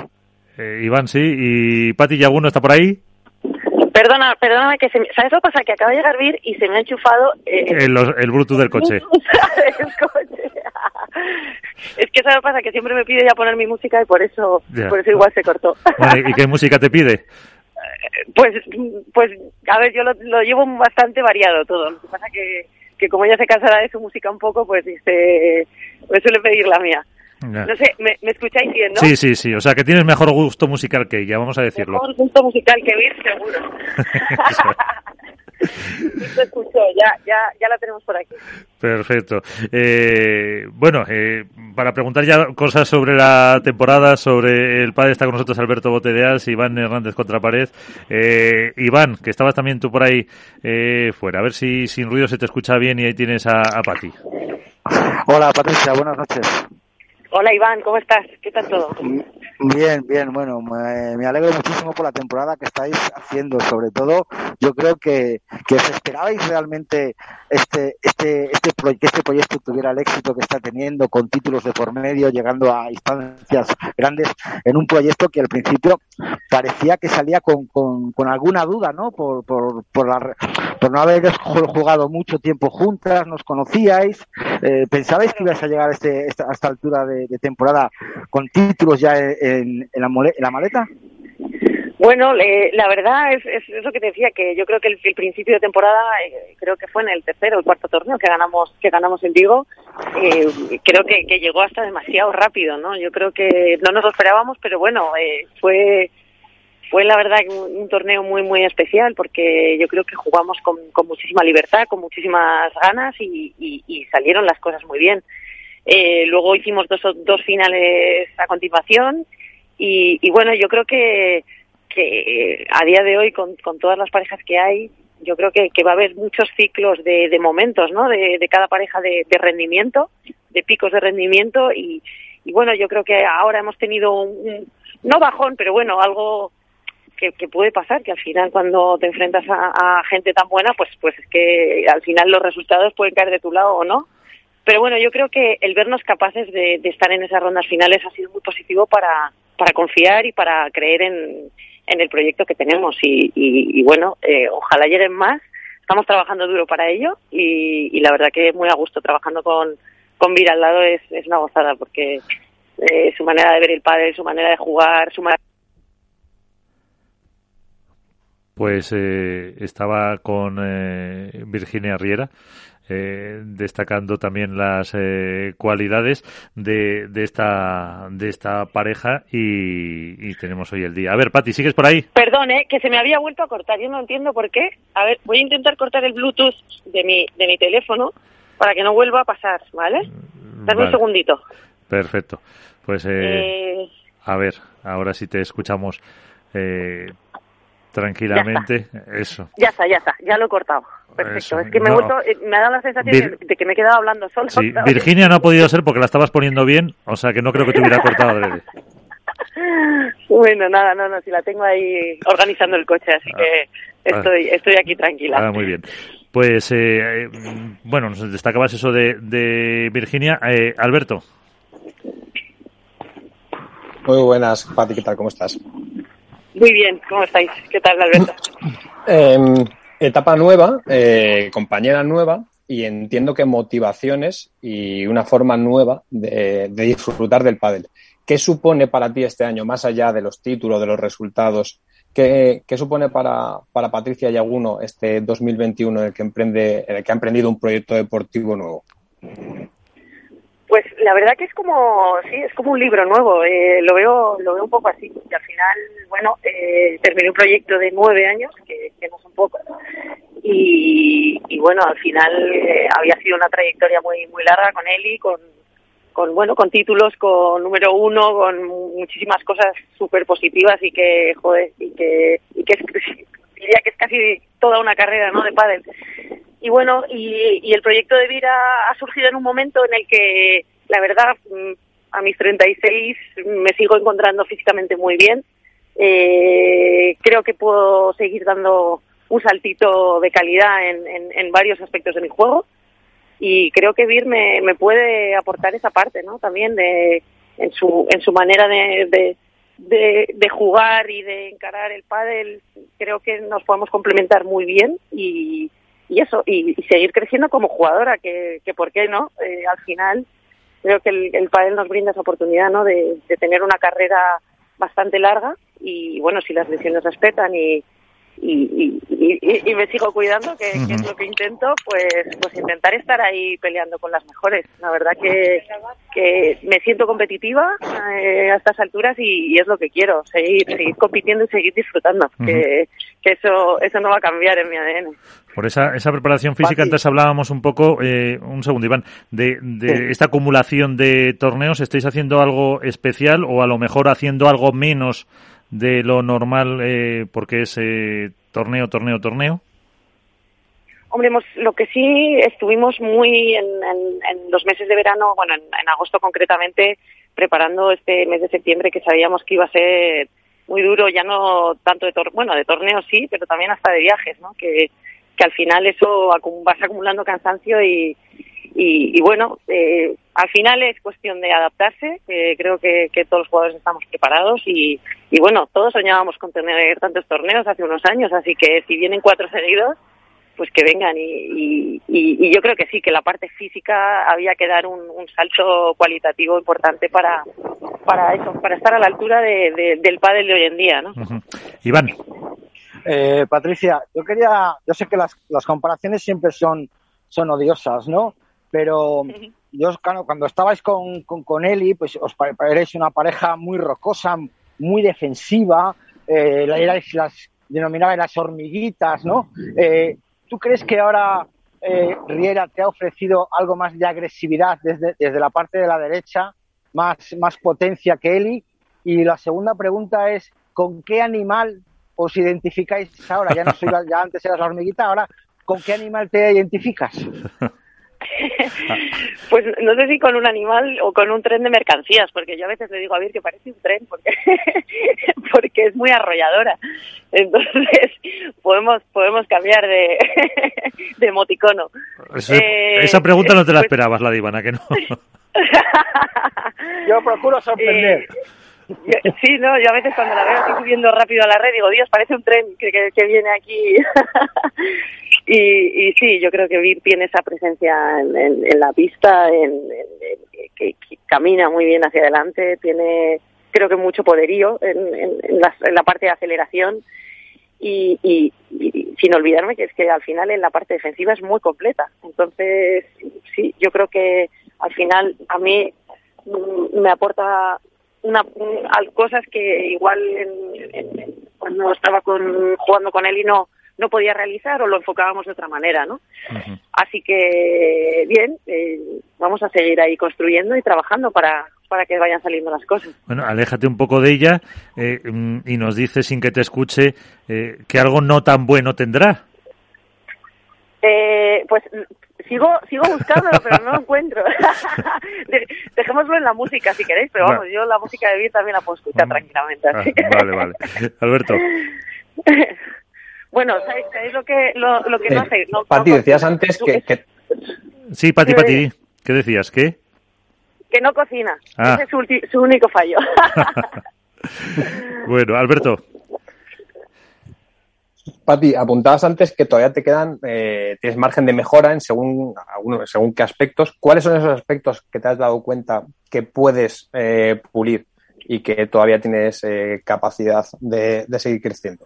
Eh, Iván, sí, y Pati Yaguno está por ahí. Perdona, perdóname que se me... ¿Sabes lo que pasa? Que acaba de llegar Vir y se me ha enchufado... Eh, el, el, Bluetooth del coche. el coche. es que ¿sabes lo que pasa? Que siempre me pide ya poner mi música y por eso, por eso igual se cortó. ¿Y qué música te pide? Pues, pues, a ver, yo lo, lo llevo bastante variado todo. Lo que pasa que, que como ella se cansará de su música un poco, pues dice, me suele pedir la mía. No sé, ¿me, escucháis bien, no? Sí, sí, sí. O sea, que tienes mejor gusto musical que ella, vamos a decirlo. Mejor gusto musical que Vir, seguro. Ya, ya, ya la tenemos por aquí. Perfecto. Eh, bueno, eh, para preguntar ya cosas sobre la temporada, sobre el padre está con nosotros Alberto Botedeas, Iván Hernández contra pared. Eh, Iván, que estabas también tú por ahí eh, fuera, a ver si sin ruido se te escucha bien y ahí tienes a, a Pati. Hola Patricia, buenas noches. Hola Iván, ¿cómo estás? ¿Qué tal todo? Bien, bien, bueno, me, alegro muchísimo por la temporada que estáis haciendo, sobre todo yo creo que, que os esperabais realmente este, este, este, que este proyecto tuviera el éxito que está teniendo, con títulos de por medio, llegando a instancias grandes, en un proyecto que al principio parecía que salía con, con, con alguna duda, ¿no? Por, por, por, la, por no haber jugado mucho tiempo juntas, nos conocíais, eh, pensabais que ibas a llegar a, este, a esta altura de, temporada con títulos ya en, en, la, maleta? Bueno, la verdad es, es, eso que te decía, que yo creo que el, principio de temporada, eh, creo que fue en el tercero o el cuarto torneo que ganamos que ganamos en Vigo, eh, creo que, que, llegó hasta demasiado rápido, ¿no? Yo creo que no nos lo esperábamos, pero bueno, eh, fue fue la verdad un, torneo muy muy especial porque yo creo que jugamos con, con muchísima libertad, con muchísimas ganas y salieron las cosas muy bien. Eh, luego hicimos dos, dos finales a continuación y, y bueno, yo creo que, que a día de hoy, con, todas las parejas que hay, yo creo que, va a haber muchos ciclos de, momentos, ¿no? De, cada pareja de, rendimiento, de picos de rendimiento y, y, bueno, yo creo que ahora hemos tenido un, no bajón, pero bueno, algo que, que, puede pasar, que al final cuando te enfrentas a, a, gente tan buena, pues, pues es que al final los resultados pueden caer de tu lado o no. Pero bueno, yo creo que el vernos capaces de, estar en esas rondas finales ha sido muy positivo para, confiar y para creer en, el proyecto que tenemos. Y, y, bueno, eh, ojalá lleguen más. Estamos trabajando duro para ello y, la verdad que muy a gusto trabajando con, con Vira al lado es, es una gozada porque eh, su manera de ver el padre, su manera de jugar, su manera pues eh, estaba con eh, Virginia Riera eh, destacando también las eh, cualidades de, de, esta de esta pareja y, y, tenemos hoy el día. A ver, Pati, ¿sigues por ahí? Perdón, ¿eh? que se me había vuelto a cortar. Yo no entiendo por qué. A ver, voy a intentar cortar el Bluetooth de mi, de mi teléfono para que no vuelva a pasar, ¿vale? Dame vale. un segundito. Perfecto. Pues, eh, a ver, ahora sí te escuchamos tranquilamente. Ya Eso. Ya está, ya está, ya lo he cortado. Perfecto. Eso. Es que me, no. he vuelto, me ha dado la sensación Vir... de que me he quedado hablando solo. Sí, Virginia no ha podido ser porque la estabas poniendo bien, o sea que no creo que te hubiera cortado adrede. Bueno, nada, no, no, si la tengo ahí organizando el coche, así que estoy, estoy aquí tranquila. Ah, muy bien. Pues, eh, bueno, nos destacabas eso de, de Virginia. Eh, Alberto. Muy buenas, Pati, ¿qué tal? ¿Cómo estás? Muy bien, ¿cómo estáis? ¿Qué tal, Alberto? Eh, etapa nueva, eh, compañera nueva y entiendo que motivaciones y una forma nueva de, de, disfrutar del pádel. ¿Qué supone para ti este año, más allá de los títulos, de los resultados? ¿Qué, qué supone para, para Patricia Yaguno este 2021 en el que emprende, en el que ha emprendido un proyecto deportivo nuevo? Pues la verdad que es como, sí, es como un libro nuevo. Eh, lo veo, lo veo un poco así. Y al final, bueno, eh, terminé un proyecto de nueve años, que, que no son pocos. Y, bueno, al final eh, había sido una trayectoria muy, muy larga con Eli, con, con bueno, con títulos, con número uno, con muchísimas cosas súper positivas y que, joder, y que, y que diría que es casi toda una carrera, ¿no? De pádel y bueno, y, el proyecto de Vira ha surgido en un momento en el que, la verdad, a mis 36 me sigo encontrando físicamente muy bien. Eh, creo que puedo seguir dando un saltito de calidad en, varios aspectos de mi juego y creo que Vir me, me puede aportar esa parte, ¿no? También de en su en su manera de, de de, de, jugar y de encarar el pádel creo que nos podemos complementar muy bien y, y eso, y, y, seguir creciendo como jugadora, que, que por qué no, eh, al final creo que el, el nos brinda esa oportunidad, ¿no? De, de, tener una carrera bastante larga y, bueno, si las lesiones respetan y, y, y, y, me sigo cuidando, que, uh -huh. que, es lo que intento, pues, pues intentar estar ahí peleando con las mejores. La verdad que, que me siento competitiva eh, a estas alturas y, es lo que quiero, seguir, seguir compitiendo y seguir disfrutando, uh -huh. que, que eso, eso no va a cambiar en mi ADN. Por esa, esa preparación física, antes hablábamos un poco, eh, un segundo Iván, de, de sí. esta acumulación de torneos, ¿estáis haciendo algo especial o a lo mejor haciendo algo menos de lo normal eh, porque es eh, torneo, torneo, torneo? Hombre, lo que sí estuvimos muy en, en, los meses de verano, bueno, en, agosto concretamente, preparando este mes de septiembre que sabíamos que iba a ser muy duro, ya no tanto de torneo, bueno, de torneos sí, pero también hasta de viajes, ¿no? Que, que al final eso vas acumulando cansancio y, y, y bueno, eh, al final es cuestión de adaptarse, eh, creo que, que, todos los jugadores estamos preparados y, y bueno, todos soñábamos con tener tantos torneos hace unos años, así que si vienen cuatro seguidos, pues que vengan y, y, y, yo creo que sí, que la parte física había que dar un, un salto cualitativo importante para, para eso, para estar a la altura de, de, del pádel de hoy en día, ¿no? Uh -huh. Iván. Eh, Patricia, yo quería, yo sé que las, las comparaciones siempre son, son odiosas, ¿no? Pero yo, claro, cuando estabais con, con, con Eli, pues os parecéis una pareja muy rocosa, muy defensiva, eh, erais las, denominabais las hormiguitas, ¿no? Eh, ¿Tú crees que ahora eh, Riera te ha ofrecido algo más de agresividad desde, desde la parte de la derecha, más, más potencia que Eli? Y la segunda pregunta es, ¿con qué animal os identificáis ahora? Ya no soy la, ya antes eras la hormiguita, ahora ¿con qué animal te identificas? pues no sé si con un animal o con un tren de mercancías, porque yo a veces le digo a Vir que parece un tren, porque, porque es muy arrolladora. Entonces, podemos, podemos cambiar de, de emoticono. Eso, eh, esa pregunta no te la pues, esperabas, la divana, que no. yo procuro sorprender. Eh, sí, no, yo a veces cuando la veo así subiendo rápido a la red digo, Dios, parece un tren que, que, que viene aquí. Y, y sí, yo creo que Vir tiene esa presencia en, en, en la pista, en, que, camina muy bien hacia adelante, tiene creo que mucho poderío en, la, en la parte de aceleración. Y, y, sin olvidarme que es que al final en la parte defensiva es muy completa. Entonces, sí, yo creo que al final a mí mm, me aporta una, cosas que igual cuando estaba con, jugando con él y no no podía realizar o lo enfocábamos de otra manera, ¿no? Así que, bien, eh, vamos a seguir ahí construyendo y trabajando para, para que vayan saliendo las cosas. Bueno, aléjate un poco de ella eh, y nos dice sin que te escuche eh, que algo no tan bueno tendrá. Eh, pues sigo sigo buscándolo, pero no lo encuentro. Dejémoslo en la música si queréis, pero vamos, yo la música de Vir también la puedo escuchar tranquilamente. Ah, vale, vale. Alberto. bueno, ¿sabéis, lo que, lo, lo que no sé? No, Pati, decías antes que, que... Sí, Pati, Pati, ¿qué decías? ¿Qué? que no cocina. Ah. Ese es su, único fallo. bueno, Alberto. Pati, apuntabas antes que todavía te quedan, eh, tienes margen de mejora en según, según qué aspectos. ¿Cuáles son esos aspectos que te has dado cuenta que puedes eh, pulir y que todavía tienes eh, capacidad de, seguir creciendo?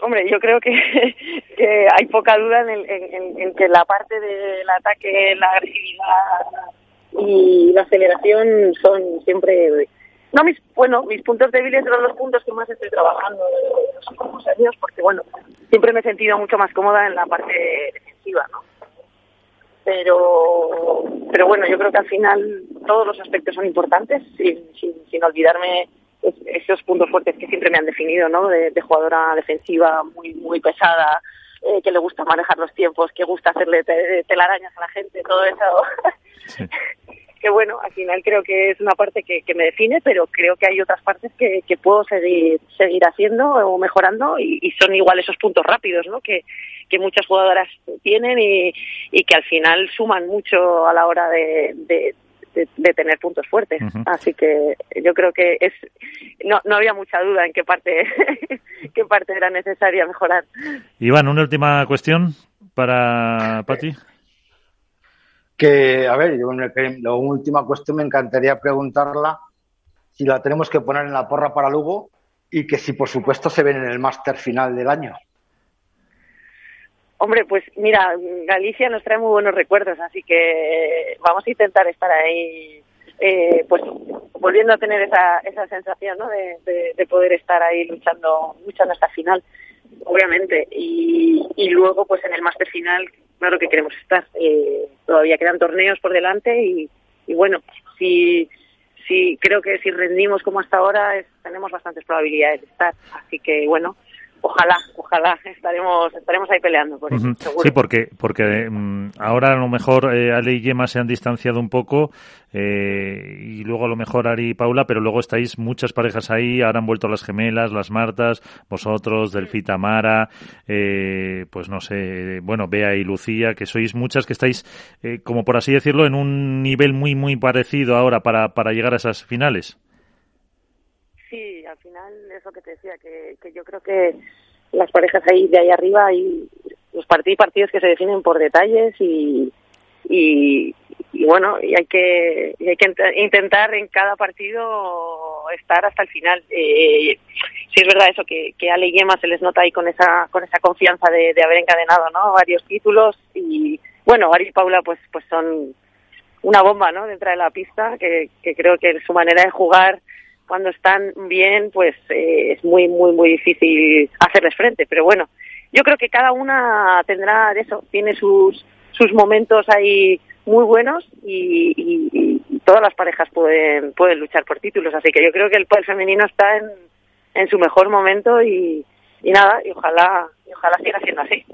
Hombre, yo creo que, hay poca duda en, en, que la parte del ataque, la agresividad, y la aceleración son siempre no mis bueno mis puntos débiles son los puntos que más estoy trabajando en los últimos años porque bueno siempre me he sentido mucho más cómoda en la parte defensiva no pero pero bueno yo creo que al final todos los aspectos son importantes sin, sin, sin olvidarme esos puntos fuertes que siempre me han definido no de, jugadora defensiva muy muy pesada eh, que le gusta manejar los tiempos que gusta hacerle telarañas a la gente todo eso. Que bueno, al final creo que es una parte que, me define, pero creo que hay otras partes que, puedo seguir seguir haciendo o mejorando y, son igual esos puntos rápidos, ¿no? Que, que muchas jugadoras tienen y, que al final suman mucho a la hora de, de, tener puntos fuertes. Así que yo creo que es no, no había mucha duda en qué parte qué parte era necesaria mejorar. Iván, una última cuestión para Pati que, a ver, yo la última cuestión me encantaría preguntarla si la tenemos que poner en la porra para Lugo y que si por supuesto se ven en el máster final del año. Hombre, pues mira, Galicia nos trae muy buenos recuerdos, así que vamos a intentar estar ahí, eh, pues volviendo a tener esa, esa sensación, ¿no? De, de, poder estar ahí luchando, luchando hasta final, obviamente. Y, luego, pues en el máster final, claro que queremos estar. Eh, todavía quedan torneos por delante y, bueno, si, si creo que si rendimos como hasta ahora tenemos bastantes probabilidades de estar. Así que bueno, ojalá, ojalá estaremos estaremos ahí peleando por eso. Sí, porque porque mm, ahora a lo mejor eh, Ale y Gemma se han distanciado un poco eh, y luego a lo mejor Ari y Paula, pero luego estáis muchas parejas ahí, ahora han vuelto las gemelas, las Martas, vosotros, Delfita Mara, eh, pues no sé, bueno, Bea y Lucía, que sois muchas que estáis, eh, como por así decirlo, en un nivel muy muy parecido ahora para, para llegar a esas finales. Final eso que te decía, que, que yo creo que las parejas ahí de ahí arriba hay los partidos partidos que se definen por detalles y, y, bueno, y hay que hay que intentar en cada partido estar hasta el final. Eh, sí es verdad eso que, que Ale y Gemma se les nota ahí con esa con esa confianza de, de haber encadenado, ¿no? Varios títulos y bueno, Ari y Paula pues pues son una bomba, ¿no? Dentro de la pista que, que creo que su manera de jugar cuando están bien, pues eh, es muy, muy, muy difícil hacerles frente. Pero bueno, yo creo que cada una tendrá eso, tiene sus, sus momentos ahí muy buenos y, todas las parejas pueden, pueden luchar por títulos. Así que yo creo que el poder femenino está en, en su mejor momento y, y nada, y ojalá, y ojalá siga siendo así.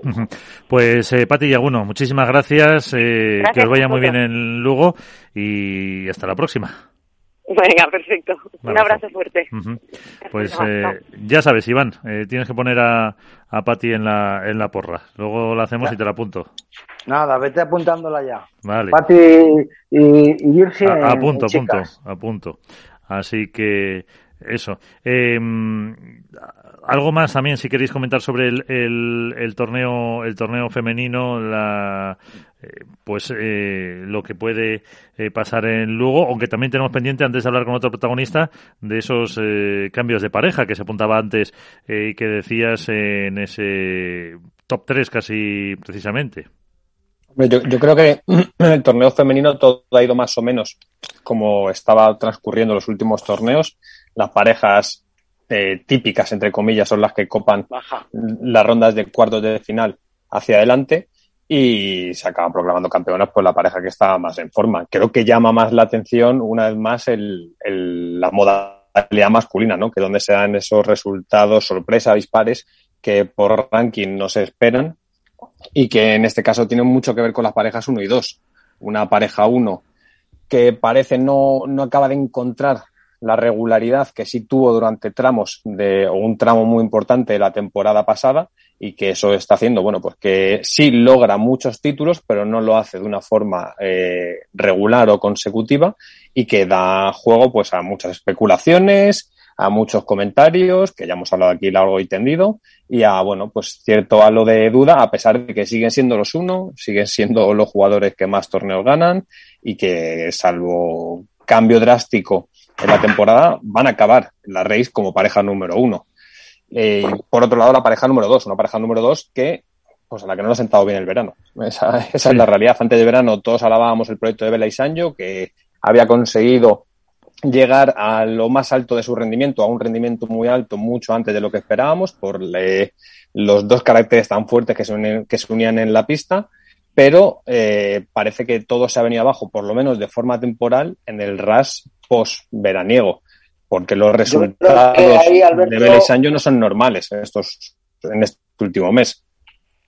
Pues eh, Pati Yaguno, muchísimas gracias, eh, que os vaya muy bien en Lugo y hasta la próxima. Venga, perfecto. Un abrazo fuerte. Pues eh, ya sabes, Iván, eh, tienes que poner a, a Pati en la, en la porra. Luego la hacemos y te la apunto. Nada, vete apuntándola ya. Vale. Pati y, y A, apunto, apunto, apunto. Así que Eso. Eh, algo más también, si queréis comentar sobre el, el, torneo, el torneo femenino, la, eh, pues eh, lo que puede eh, pasar en Lugo, aunque también tenemos pendiente antes de hablar con otro protagonista de esos eh, cambios de pareja que se apuntaba antes y que decías en ese top 3 casi precisamente. Yo, yo, creo que en el torneo femenino todo ha ido más o menos como estaba transcurriendo los últimos torneos. Las parejas eh, típicas, entre comillas, son las que copan Baja. las rondas de cuartos de final hacia adelante y se acaban proclamando campeonas por la pareja que está más en forma. Creo que llama más la atención una vez más el, el, la modalidad masculina, ¿no? Que donde se dan esos resultados sorpresa, dispares, que por ranking no se esperan y que en este caso tienen mucho que ver con las parejas 1 y 2. Una pareja 1 que parece no, no acaba de encontrar la regularidad que sí tuvo durante tramos de, o un tramo muy importante de la temporada pasada y que eso está haciendo, bueno, pues que sí logra muchos títulos, pero no lo hace de una forma eh, regular o consecutiva y que da juego pues a muchas especulaciones, a muchos comentarios, que ya hemos hablado aquí largo y tendido, y a, bueno, pues cierto halo de duda, a pesar de que siguen siendo los uno, siguen siendo los jugadores que más torneos ganan y que, salvo cambio drástico en la temporada, van a acabar en la race como pareja número uno. Eh, y por otro lado, la pareja número dos, una pareja número dos que, pues a la que no nos ha sentado bien el verano. Esa, esa sí. es la realidad. Antes de verano todos alabábamos el proyecto de Vela y Sancho, que había conseguido llegar a lo más alto de su rendimiento, a un rendimiento muy alto, mucho antes de lo que esperábamos, por le, los dos caracteres tan fuertes que se, unen, que se unían en la pista, pero eh, parece que todo se ha venido abajo, por lo menos de forma temporal, en el RAS post-veraniego, porque los resultados ahí, Alberto... de Vélez Sancho no son normales en, estos, en este último mes.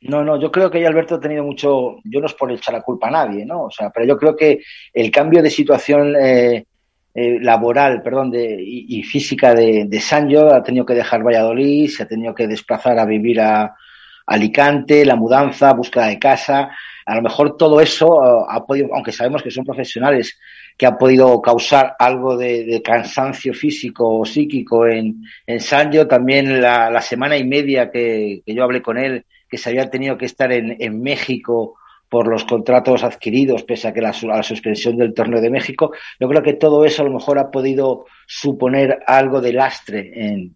No, no, yo creo que ahí Alberto ha tenido mucho, yo no es por echar la culpa a nadie, ¿no? O sea, pero yo creo que el cambio de situación eh, eh, laboral, perdón, de, y, y física de, de, Sancho ha tenido que dejar Valladolid, se ha tenido que desplazar a vivir a, Alicante, la mudanza, búsqueda de casa. A lo mejor todo eso uh, ha podido, aunque sabemos que son profesionales, que ha podido causar algo de, cansancio físico o psíquico en, en Sancho. También la, semana y media que, yo hablé con él, que se había tenido que estar en, México por los contratos adquiridos, pese a que la, la suspensión del torneo de México. Yo creo que todo eso a lo mejor ha podido suponer algo de lastre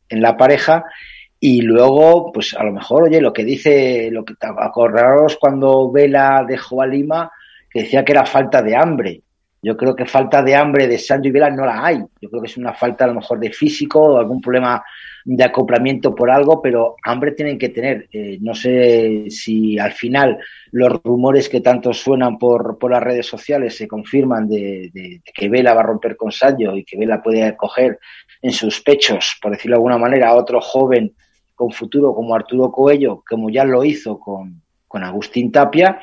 en la pareja y luego, pues a lo mejor, oye, lo que dice, lo que acordaros cuando Vela dejó a Lima, que decía que era falta de hambre. Yo creo que falta de hambre de Sancho y Vela no la hay. Yo creo que es una falta a lo mejor de físico o algún problema de acoplamiento por algo, pero hambre tienen que tener. Eh, no sé si al final los rumores que tanto suenan por, por las redes sociales se confirman de, que Vela va a romper con Sancho y que Vela puede acoger en sus pechos, por decirlo de alguna manera, a otro joven con futuro como Arturo Coello, como ya lo hizo con, con Agustín Tapia.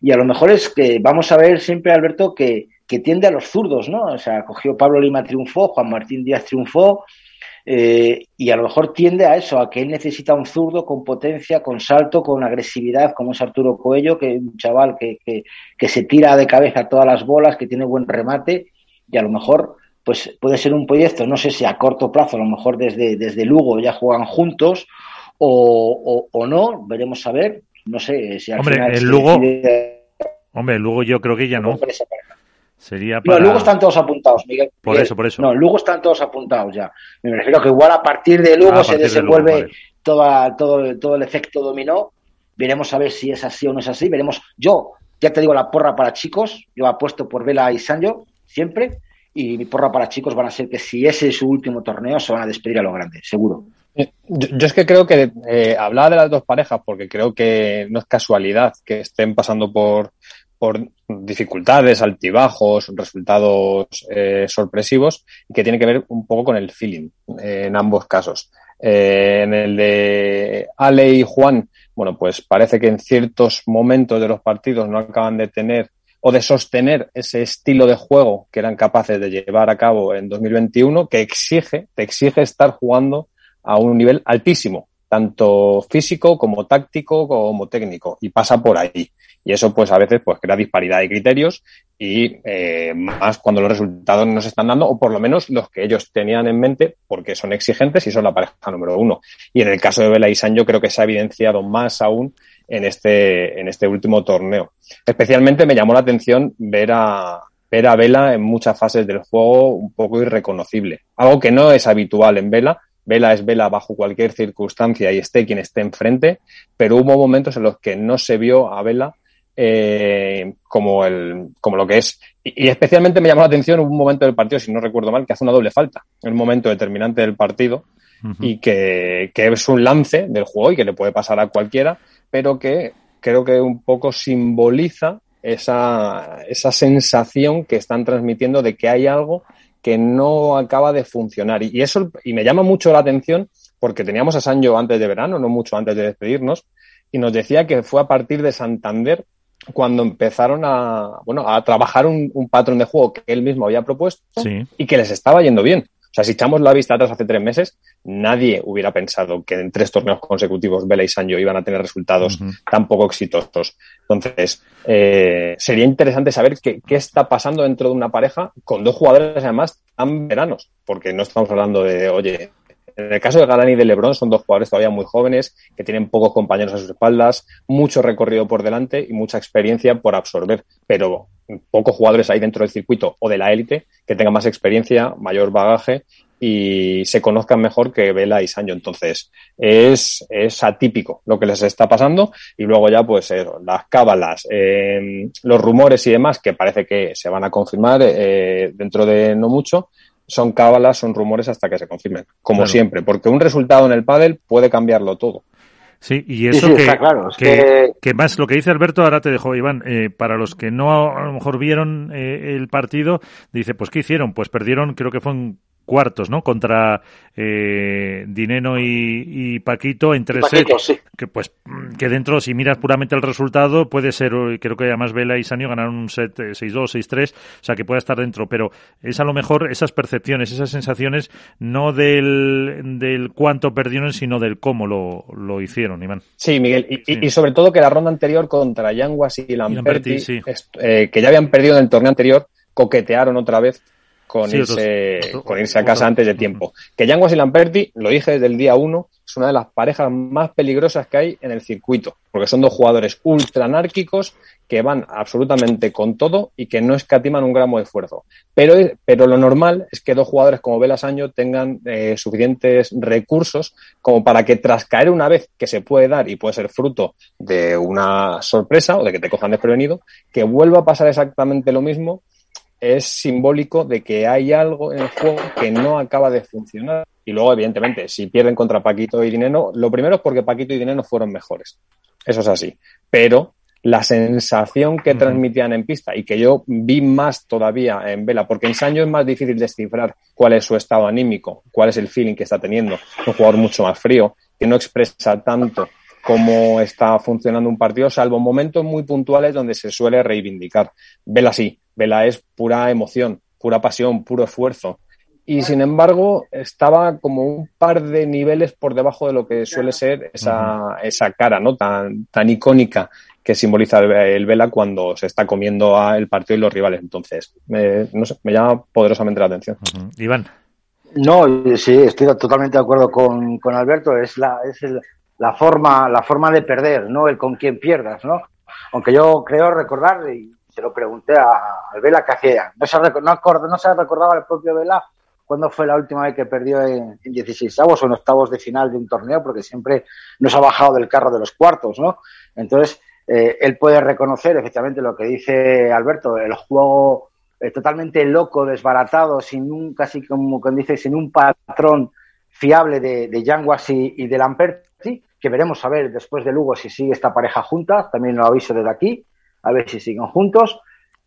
Y a lo mejor es que vamos a ver siempre, Alberto, que, que tiende a los zurdos, ¿no? O sea, cogió Pablo Lima triunfó, Juan Martín Díaz triunfó, eh, y a lo mejor tiende a eso, a que él necesita un zurdo con potencia, con salto, con agresividad, como es Arturo Coello, que es un chaval que, que, que se tira de cabeza todas las bolas, que tiene buen remate, y a lo mejor pues puede ser un proyecto, no sé si a corto plazo, a lo mejor desde, desde Lugo ya juegan juntos o, o, o no, veremos a ver, no sé si al hombre, final el Lugo, decide... hombre, Lugo yo creo que ya no. Sería para... No, Lugo están todos apuntados, Miguel. Por eso, por eso. No, Lugo están todos apuntados ya. Me refiero que igual a partir de Lugo ah, se desenvuelve de Lugo, vale. toda, todo, todo el efecto dominó. Veremos a ver si es así o no es así. Veremos. Yo, ya te digo, la porra para chicos. Yo apuesto por Vela y Sancho, siempre y mi porra para chicos van a ser que si ese es su último torneo se van a despedir a lo grande, seguro. Yo, yo es que creo que eh, hablaba de las dos parejas porque creo que no es casualidad que estén pasando por, por dificultades, altibajos, resultados eh, sorpresivos y que tiene que ver un poco con el feeling eh, en ambos casos. Eh, en el de Ale y Juan, bueno, pues parece que en ciertos momentos de los partidos no acaban de tener o de sostener ese estilo de juego que eran capaces de llevar a cabo en 2021, que exige, te exige estar jugando a un nivel altísimo tanto físico como táctico como técnico, y pasa por ahí. Y eso, pues, a veces, pues, crea disparidad de criterios y eh, más cuando los resultados no se están dando, o por lo menos los que ellos tenían en mente, porque son exigentes y son la pareja número uno. Y en el caso de Vela y yo creo que se ha evidenciado más aún en este, en este último torneo. Especialmente me llamó la atención ver a, ver a Vela en muchas fases del juego un poco irreconocible. Algo que no es habitual en Vela. Vela es Vela bajo cualquier circunstancia y esté quien esté enfrente, pero hubo momentos en los que no se vio a Vela eh, como, el, como lo que es. Y, especialmente me llamó la atención un momento del partido, si no recuerdo mal, que hace una doble falta. En un momento determinante del partido y que, que es un lance del juego y que le puede pasar a cualquiera, pero que creo que un poco simboliza esa, esa sensación que están transmitiendo de que hay algo que no acaba de funcionar. Y, eso, y me llama mucho la atención porque teníamos a Sancho antes de verano, no mucho antes de despedirnos, y nos decía que fue a partir de Santander cuando empezaron a, bueno, a trabajar un, un patrón de juego que él mismo había propuesto y que les estaba yendo bien. O sea, si echamos la vista atrás hace tres meses, nadie hubiera pensado que en tres torneos consecutivos Vela y Sancho iban a tener resultados tan poco exitosos. Entonces, eh, sería interesante saber qué, qué, está pasando dentro de una pareja con dos jugadores además tan veranos, porque no estamos hablando de, oye, en el caso de Galán y de Lebron son dos jugadores todavía muy jóvenes que tienen pocos compañeros a sus espaldas, mucho recorrido por delante y mucha experiencia por absorber, pero pocos jugadores hay dentro del circuito o de la élite que tengan más experiencia, mayor bagaje y se conozcan mejor que Vela y Sancho. Entonces, es, atípico lo que les está pasando. Y luego ya, pues, eh, las cábalas, eh, los rumores y demás, que parece que se van a confirmar eh, dentro de no mucho, son cábalas, son rumores hasta que se confirmen, como Claro. siempre, porque un resultado en el pádel puede cambiarlo todo. Sí, y Sí, eso sí, que, está claro, es que, que- que más lo que dice Alberto, ahora te dejo, Iván, eh, para los que no a lo mejor vieron eh, el partido, dice, pues ¿qué hicieron? Pues perdieron, creo que fue en cuartos, ¿no? Contra eh, Dineno y, y Paquito en tres Paquito, sets. sí. Que pues que dentro, si miras puramente el resultado, puede ser, eh, creo que además Vela y Sanio ganaron un set eh, 6-2, 6-3, o sea que puede estar dentro, pero es a lo mejor esas percepciones, esas sensaciones, no del, del cuánto perdieron, sino del cómo lo, lo hicieron, Iván. Sí, Miguel, y, Sí. y- y sobre todo que la ronda anterior contra Yanguas y Lamperti, Lamperti, sí. eh, que ya habían perdido en el torneo anterior, coquetearon otra vez con, Sí, otros- irse, con irse a casa antes de tiempo. Que Yanguas y Lamperti, lo dije desde el día uno, es una de las parejas más peligrosas que hay en el circuito, porque son dos jugadores ultra anárquicos que van absolutamente con todo y que no escatiman un gramo de esfuerzo. Pero, pero lo normal es que dos jugadores como Velas Año tengan eh, suficientes recursos como para que tras caer una vez que se puede dar y puede ser fruto de una sorpresa o de que te cojan desprevenido, que vuelva a pasar exactamente lo mismo es simbólico de que hay algo en el juego que no acaba de funcionar. Y luego, evidentemente, si pierden contra Paquito y Dineno, lo primero es porque Paquito y Dineno fueron mejores. Eso es así. Pero la sensación que transmitían en pista y que yo vi más todavía en Vela, porque en Sancho es más difícil descifrar cuál es su estado anímico, cuál es el feeling que está teniendo. Un jugador mucho más frío, que no expresa tanto cómo está funcionando un partido, salvo momentos muy puntuales donde se suele reivindicar. Vela sí, Vela es pura emoción, pura pasión, puro esfuerzo. Y sin embargo, estaba como un par de niveles por debajo de lo que suele ser esa, esa cara, ¿no? Tan, tan icónica que simboliza el, el Vela cuando se está comiendo a el partido y los rivales. Entonces, me, no sé, me llama poderosamente la atención. Iván. No, sí, estoy totalmente de acuerdo con, con Alberto. Es la, es el- la forma, la forma de perder, no el con quien pierdas, ¿no? Aunque yo creo recordar, y se lo pregunté a, al Vela que hacía, no se, no, acord- no se recordaba el propio Vela cuándo fue la última vez que perdió en, en 16 avos o en octavos de final de un torneo, porque siempre nos ha bajado del carro de los cuartos, ¿no? Entonces, eh, él puede reconocer efectivamente lo que dice Alberto, el juego eh, totalmente loco, desbaratado, sin un, casi como quien dice, sin un patrón fiable de, de Yanguas y, y de Lamperti, que veremos a ver después de Lugo si sigue esta pareja junta, también lo aviso desde aquí, a ver si siguen juntos.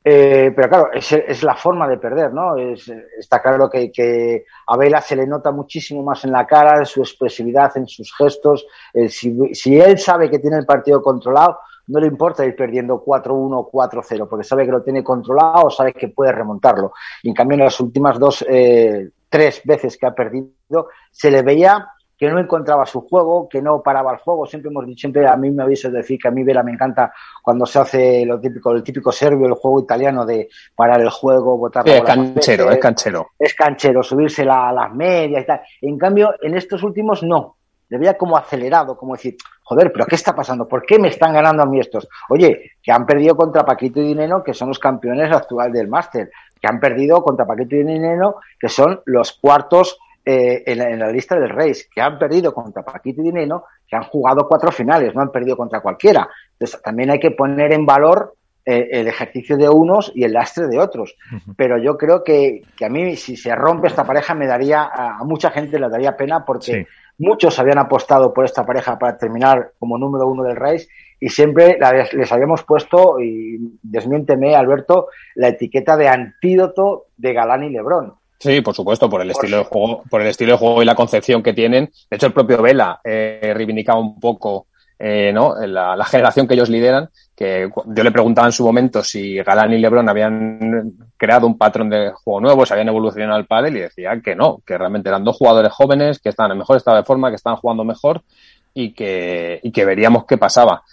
Eh, pero claro, es, la forma de perder, ¿no? Es, está claro que, a Vela se le nota muchísimo más en la cara, en su expresividad, en sus gestos. Si, si, él sabe que tiene el partido controlado, no le importa ir perdiendo 4-1 4-0, porque sabe que lo tiene controlado, sabe que puede remontarlo. Y en cambio, en las últimas dos, eh, tres veces que ha perdido, se le veía que no encontraba su juego, que no paraba el juego. Siempre hemos dicho, siempre a mí me habéis decir que a mí Vela me encanta cuando se hace lo típico, el típico serbio, el juego italiano de parar el juego, botar Es canchero, es canchero. Es canchero, subirse a las medias y tal. En cambio, en estos últimos no. Le veía como acelerado, como decir, joder, pero ¿qué está pasando? ¿Por qué me están ganando a mí estos? Oye, que han perdido contra Paquito y Dineno, que son los campeones actuales del máster, que han perdido contra Paquito y Dineno, que son los cuartos eh, en, la, lista del Race, que han perdido contra Paquito y Dineno, que han jugado cuatro finales, no han perdido contra cualquiera. Entonces, también hay que poner en valor eh, el ejercicio de unos y el lastre de otros. Pero yo creo que, que, a mí, si se rompe esta pareja, me daría, a, mucha gente le daría pena porque muchos habían apostado por esta pareja para terminar como número uno del Race y siempre les habíamos puesto, y desmiénteme, Alberto, la etiqueta de antídoto de Galán y Lebrón. Sí, por supuesto, por el estilo de juego, por el estilo de juego y la concepción que tienen. De hecho, el propio Vela eh, reivindicaba un poco eh, ¿no? La, la, generación que ellos lideran, que yo le preguntaba en su momento si Galán y Lebron habían creado un patrón de juego nuevo, si habían evolucionado al pádel y decía que no, que realmente eran dos jugadores jóvenes, que estaban en mejor estado de forma, que estaban jugando mejor y que, y que veríamos qué pasaba.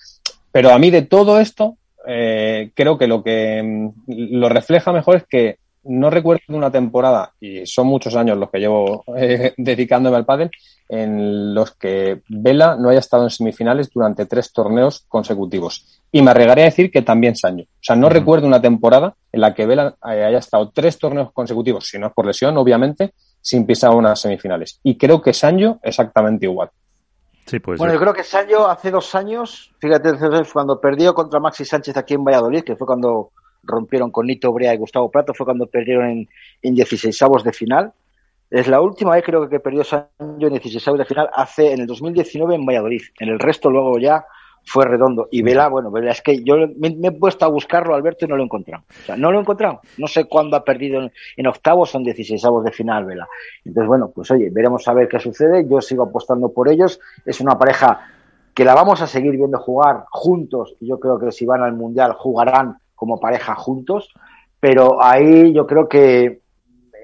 Pero a mí de todo esto, eh, creo que lo que mm, lo refleja mejor es que no recuerdo una temporada, y son muchos años los que llevo eh, dedicándome al pádel, en los que Vela no haya estado en semifinales durante tres torneos consecutivos. Y me arriesgaré a decir que también Sancho. O sea, no recuerdo una temporada en la que Vela haya estado tres torneos consecutivos, si no es por lesión, obviamente, sin pisar unas semifinales. Y creo que Sancho exactamente igual. Sí, pues bueno, yo creo que Sancho hace dos años, fíjate, cuando perdió contra Maxi Sánchez aquí en Valladolid, que fue cuando rompieron con Nito Brea y Gustavo Prato, fue cuando perdieron en, en 16 de final. Es la última vez creo que perdió Sancho en 16 de final hace en el 2019 en Valladolid. En el resto luego ya fue redondo. Y Vela, bueno, Vela, es que yo me, he puesto a buscarlo, Alberto, y no lo he. O sea, no lo he encontrado. No sé cuándo ha perdido en, octavos, son 16 avos de final, Vela. Entonces, bueno, pues oye, veremos a ver qué sucede. Yo sigo apostando por ellos. Es una pareja que la vamos a seguir viendo jugar juntos. Yo creo que si van al Mundial jugarán como pareja juntos. Pero ahí yo creo que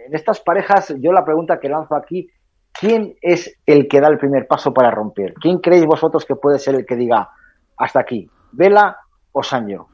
en estas parejas, yo la pregunta que lanzo aquí, ¿quién es el que da el primer paso para romper? ¿Quién creéis vosotros que puede ser el que diga, hasta aquí. ¿Vela o Sancho?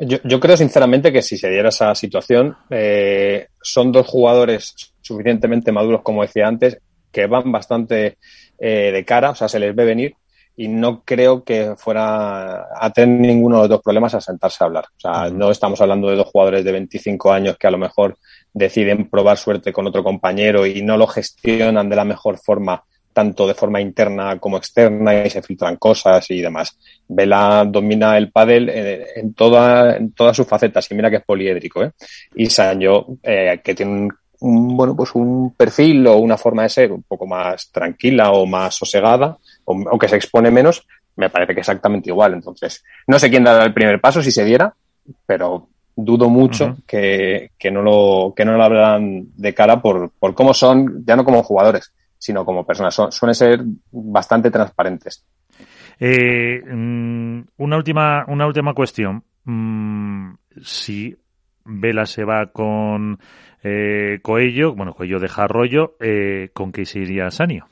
Yo, creo sinceramente que si se diera esa situación, eh, son dos jugadores suficientemente maduros, como decía antes, que van bastante eh, de cara, o sea, se les ve venir y no creo que fuera a tener ninguno de los dos problemas a sentarse a hablar. O sea, no estamos hablando de dos jugadores de 25 años que a lo mejor deciden probar suerte con otro compañero y no lo gestionan de la mejor forma tanto de forma interna como externa y se filtran cosas y demás. Vela domina el pádel en, toda, en todas sus facetas y mira que es poliédrico, ¿eh? Y Sancho, eh, que tiene un, bueno, pues un perfil o una forma de ser un poco más tranquila o más sosegada, o, que se expone menos, me parece que exactamente igual. Entonces, no sé quién dará el primer paso si se diera, pero dudo mucho que, que, no lo, que no lo hablan de cara por, por cómo son, ya no como jugadores, sino como personas. suelen ser bastante transparentes. Eh, mm, una última, una última cuestión. Mm, si Vela se va con eh, Coello, bueno, Coello deja Arroyo, eh, ¿con qué se iría Sanio?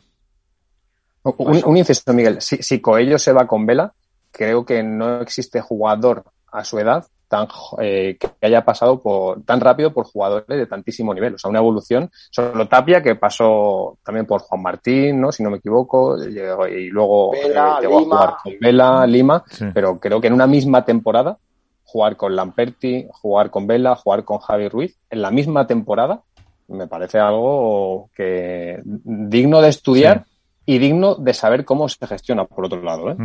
Un, un inciso, Miguel. Si, si Coello se va con Vela, creo que no existe jugador a su edad tan eh, que haya pasado por tan rápido por jugadores de tantísimo nivel. O sea, una evolución. Solo Tapia, que pasó también por Juan Martín, ¿no? Si no me equivoco, y luego eh, llegó a jugar con Vela, Lima, pero creo que en una misma temporada, jugar con Lamperti, jugar con Vela, jugar con Javi Ruiz, en la misma temporada, me parece algo que digno de estudiar y digno de saber cómo se gestiona por otro lado. ¿eh?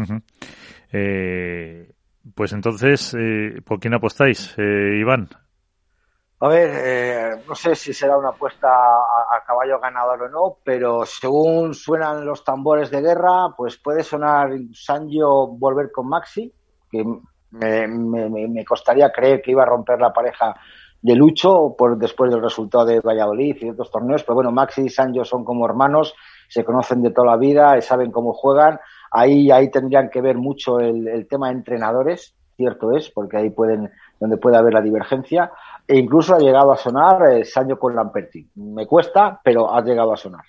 eh pues entonces, eh, ¿por quién apostáis, eh, Iván? A ver, eh, no sé si será una apuesta a, caballo ganador o no, pero según suenan los tambores de guerra, pues puede sonar Sanjo volver con Maxi, que me, me, costaría creer que iba a romper la pareja de Lucho por después del resultado de Valladolid y otros torneos, pero bueno, Maxi y Sanjo son como hermanos, se conocen de toda la vida, saben cómo juegan Ahí, ahí tendrían que ver mucho el, tema de entrenadores, cierto es, porque ahí pueden, donde puede haber la divergencia. E incluso ha llegado a sonar eh, Sancho con Lamperti. Me cuesta, pero ha llegado a sonar.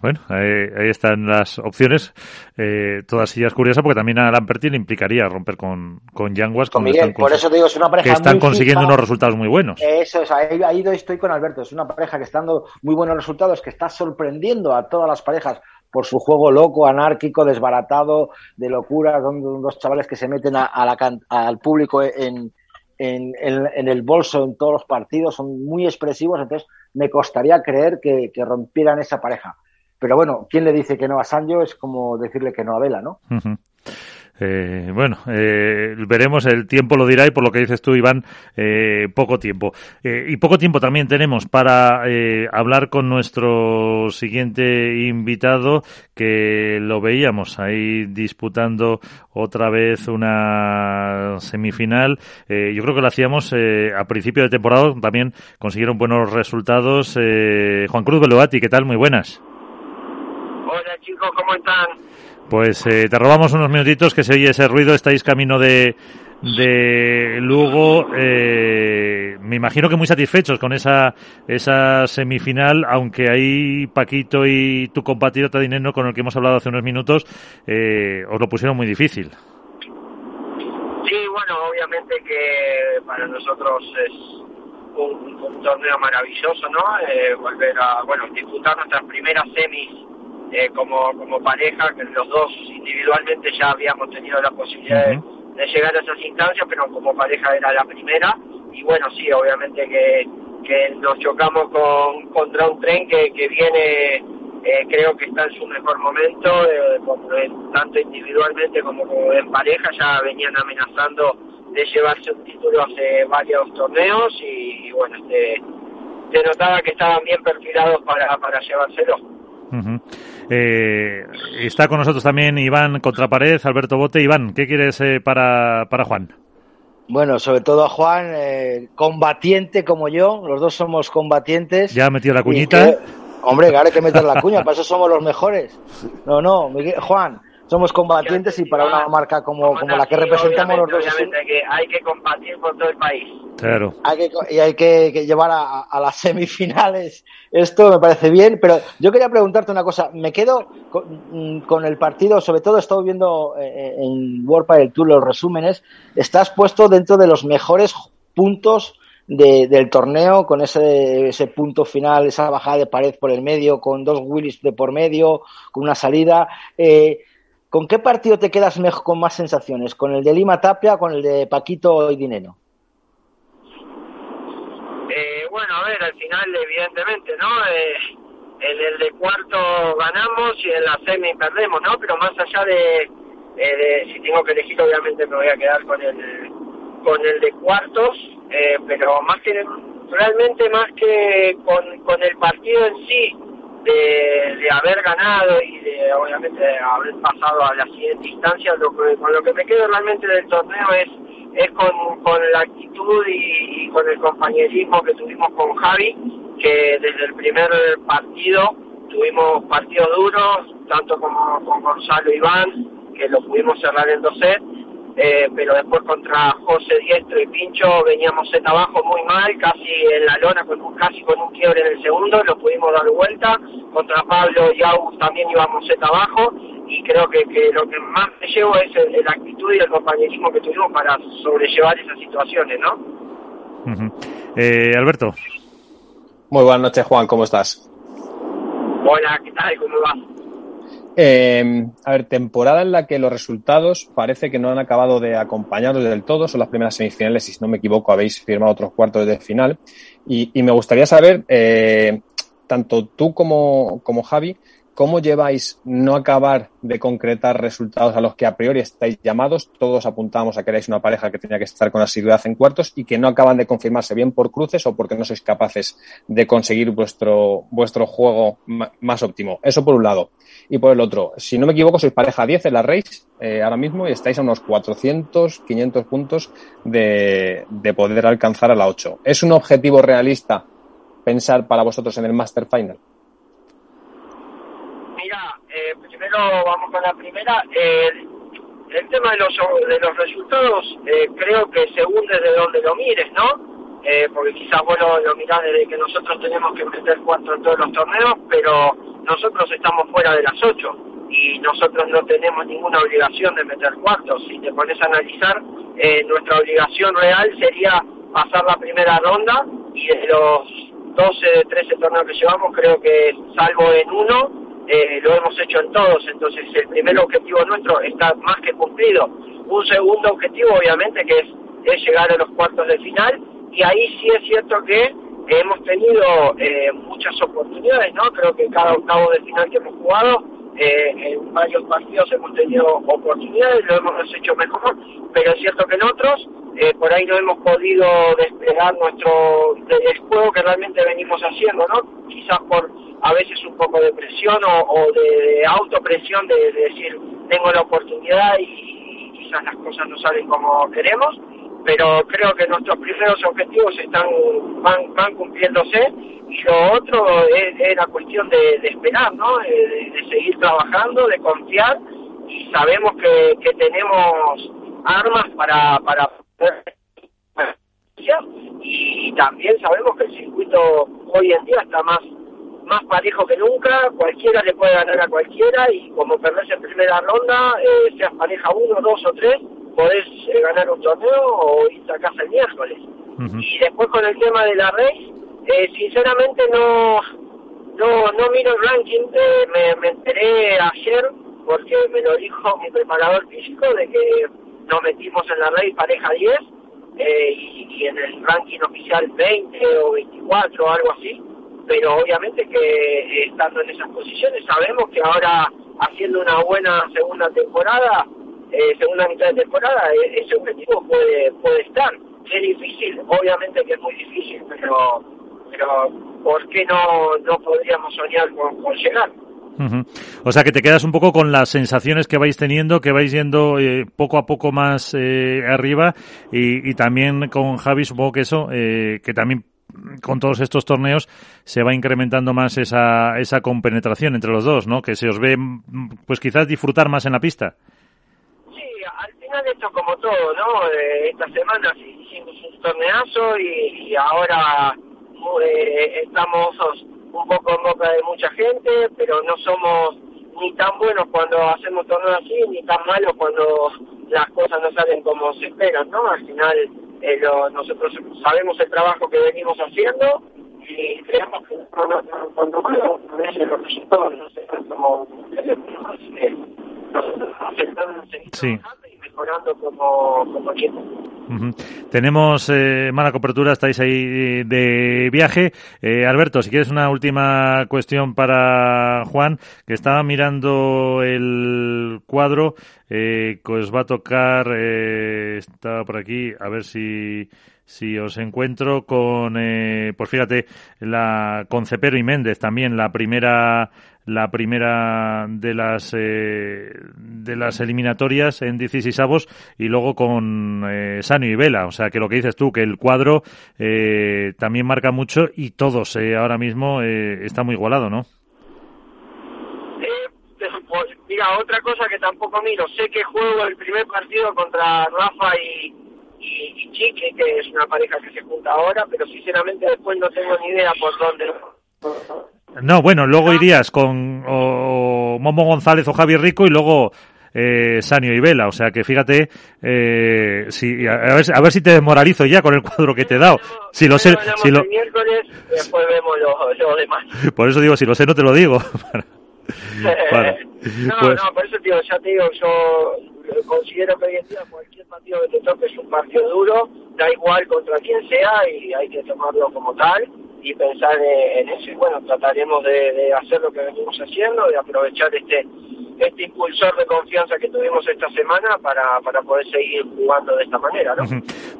Bueno, ahí, están las opciones, eh, todas ellas curiosas, porque también a Lamperti le implicaría romper con, con Yanguas. Con Miguel, por eso te digo, es una pareja que están consiguiendo unos resultados muy buenos. Eso es, ahí, ahí estoy con Alberto, es una pareja que está dando muy buenos resultados, que está sorprendiendo a todas las parejas por su juego loco, anárquico, desbaratado, de locura, son dos chavales que se meten a, la, al público en, en, en, el bolso en todos los partidos, son muy expresivos, entonces me costaría creer que, rompieran esa pareja. Pero bueno, ¿quién le dice que no a Sancho? Es como decirle que no a Vela, ¿no? Eh, bueno, eh, veremos, el tiempo lo dirá y por lo que dices tú, Iván, eh, poco tiempo. y poco tiempo también tenemos para hablar con nuestro siguiente invitado, que lo veíamos ahí disputando otra vez una semifinal. yo creo que lo hacíamos a principio de temporada, también consiguieron buenos resultados. Juan Cruz Beloati, ¿qué tal? Muy buenas. Chicos, ¿cómo están? Pues eh, te robamos unos minutitos que se oye ese ruido. Estáis camino de, de Lugo. Eh, me imagino que muy satisfechos con esa, esa semifinal, aunque ahí Paquito y tu compatriota Dinero, con el que hemos hablado hace unos minutos, eh, os lo pusieron muy difícil. Sí, bueno, obviamente que para nosotros es un, un torneo maravilloso, ¿no? volver a, bueno, disputar nuestras primeras semis eh, como, como pareja, que los dos individualmente ya habíamos tenido la posibilidad de, llegar a esas instancias, pero como pareja era la primera. Y bueno, sí, obviamente que, que nos chocamos con, contra un tren que, que viene, eh, creo que está en su mejor momento, eh, tanto individualmente como, en pareja, ya venían amenazando de llevarse un título hace varios torneos y, bueno, este, se notaba que estaban bien perfilados para, para llevárselo. Eh, está con nosotros también Iván Contrapared, Alberto Bote. Iván, ¿qué quieres eh, para, para Juan? Bueno, sobre todo a Juan, eh, combatiente como yo, los dos somos combatientes. Ya ha metido la cuñita. hombre, claro, hay que meter la cuña, para eso somos los mejores. No, no, Juan, somos combatientes y para una marca como, como la que representamos los dos. Obviamente que hay que combatir por todo el país. Claro. y hay que, llevar a, las semifinales. Esto me parece bien, pero yo quería preguntarte una cosa. Me quedo con, mm, el partido, sobre todo he estado viendo eh, en World del Tour los resúmenes. Estás puesto dentro de los mejores puntos del torneo, con ese, ese punto final, esa bajada de pared por el medio, con dos Willis de por medio, con una salida. Eh, ¿Con qué partido te quedas mejor, con más sensaciones? ¿Con el de Lima Tapia o con el de Paquito y Dinero? Eh, bueno, a ver, al final, evidentemente, ¿no? Eh, en el de cuarto ganamos y en la semi perdemos, ¿no? Pero más allá de, eh, de, si tengo que elegir, obviamente me voy a quedar con el, con el de cuartos, eh, pero más que, realmente más que con, con el partido en sí, de, haber ganado y de obviamente haber pasado a la siguiente instancia, lo con lo que me quedo realmente del torneo es, es con, con la actitud y, con el compañerismo que tuvimos con Javi, que desde el primer partido tuvimos partidos duros, tanto como con Gonzalo Iván, que lo pudimos cerrar en dos sets, eh, pero después contra José Diestro y Pincho veníamos set abajo muy mal, casi en la lona, con casi con un quiebre en el segundo, lo pudimos dar vuelta, contra Pablo y August también íbamos set abajo, y creo que, que lo que más me llevo es la actitud y el compañerismo que tuvimos para sobrellevar esas situaciones, ¿no? eh, Alberto. Muy buenas noches, Juan, ¿cómo estás? Hola, ¿qué tal? ¿Cómo vas? Eh, a ver, temporada en la que los resultados parece que no han acabado de acompañaros del todo. Son las primeras semifinales y, si no me equivoco, habéis firmado otros cuartos de final. Y, y me gustaría saber, eh, tanto tú como, como Javi, ¿Cómo lleváis no acabar de concretar resultados a los que a priori estáis llamados? Todos apuntamos a que erais una pareja que tenía que estar con asiduidad en cuartos y que no acaban de confirmarse bien por cruces o porque no sois capaces de conseguir vuestro, vuestro juego más óptimo. Eso por un lado. Y por el otro, si no me equivoco, sois pareja 10 en la race eh, ahora mismo y estáis a unos 400, 500 puntos de, de poder alcanzar a la 8. ¿Es un objetivo realista pensar para vosotros en el Master Final? Eh, primero vamos con la primera. Eh, el tema de los, de los resultados, eh, creo que según desde donde lo mires, ¿no? Porque quizás vos lo, mirás desde que nosotros tenemos que meter cuatro en todos los torneos, pero nosotros estamos fuera de las 8 y nosotros no tenemos ninguna obligación de meter cuartos. Si te pones a analizar, nuestra obligación real sería pasar la primera ronda y de los 12, 13 torneos que llevamos, creo que salvo en uno, eh, lo hemos hecho en todos. Entonces, el primer objetivo nuestro está más que cumplido. Un segundo objetivo, obviamente, que es, es llegar a los cuartos de final. Y ahí sí es cierto que hemos tenido eh, muchas oportunidades, ¿no? Creo que cada octavo de final que hemos jugado eh, en varios partidos hemos tenido oportunidades, lo hemos hecho mejor, pero es cierto que en otros eh, por ahí no hemos podido desplegar nuestro el juego que realmente venimos haciendo, ¿no? Quizás por a veces un poco de presión o, de, autopresión de, decir tengo la oportunidad y quizás las cosas no salen como queremos, pero creo que nuestros primeros objetivos están van, cumpliéndose y lo otro es, la cuestión de, esperar, ¿no? De, seguir trabajando, de confiar y sabemos que, tenemos armas para y también sabemos que el circuito hoy en día está más más parejo que nunca, cualquiera le puede ganar a cualquiera y como perdés en primera ronda, eh, seas pareja uno, dos o tres, podés eh, ganar un torneo o irte a casa el miércoles. Y después con el tema de la race, eh, sinceramente no, no, no miro el ranking, eh, me, me enteré ayer porque me lo dijo mi preparador físico de que nos metimos en la race pareja 10 eh, y, en el ranking oficial 20 o 24 o algo así, pero obviamente que eh, estando en esas posiciones sabemos que ahora haciendo una buena segunda temporada, eh, segunda mitad de temporada, ese objetivo puede, puede estar. Es difícil, obviamente que es muy difícil, pero pero ¿por qué no, no podríamos soñar con, llegar? O sea que te quedas un poco con las sensaciones que vais teniendo, que vais yendo eh, poco a poco más eh, arriba y, también con Javi supongo que eso, eh, que también con todos estos torneos se va incrementando más esa, esa compenetración entre los dos, ¿no? Que se os ve, pues quizás disfrutar más en la pista. Sí, al final esto como todo, ¿no? esta semana hicimos un torneazo y, y ahora eh, estamos un poco en boca de mucha gente, pero no somos ni tan buenos cuando hacemos torneos así, ni tan malos cuando las cosas no salen como se esperan, ¿no? Al final eh, nosotros sabemos el trabajo que venimos haciendo y creemos que cuando malo, a veces los resultados no se como aceptamos sí. Mejorando como, como equipo. Tenemos eh, mala cobertura, estáis ahí de viaje. Eh, Alberto, si quieres una última cuestión para Juan, que estaba mirando el cuadro eh, que os va a tocar, eh, estaba por aquí, a ver si si os encuentro con, eh, pues fíjate, la con Cepero y Méndez también, la primera la primera de las eh, de las eliminatorias en 16 avos y luego con eh, Sanio y Vela. O sea que lo que dices tú, que el cuadro eh, también marca mucho y todos eh, ahora mismo eh, está muy igualado, ¿no? Eh, pues, mira, otra cosa que tampoco miro, sé que juego el primer partido contra Rafa y, y, y Chiqui, que es una pareja que se junta ahora, pero sinceramente después no tengo ni idea por dónde. No, bueno, luego irías con o, Momo González o Javier Rico y luego eh, Sanio y Vela. O sea que fíjate, eh, si, a, ver, a ver si te desmoralizo ya con el cuadro que te he dado. Si lo sé, si lo... miércoles, después vemos lo, demás. Por eso digo, si lo sé, no te lo digo. vale. no, pues... no, por eso digo, ya te digo, yo considero que hoy en día cualquier partido que te toque es un partido duro, da igual contra quien sea y hay que tomarlo como tal y pensar en eso y bueno, trataremos de, hacer lo que venimos haciendo, de aprovechar este este impulsor de confianza que tuvimos esta semana para, para poder seguir jugando de esta manera, ¿no?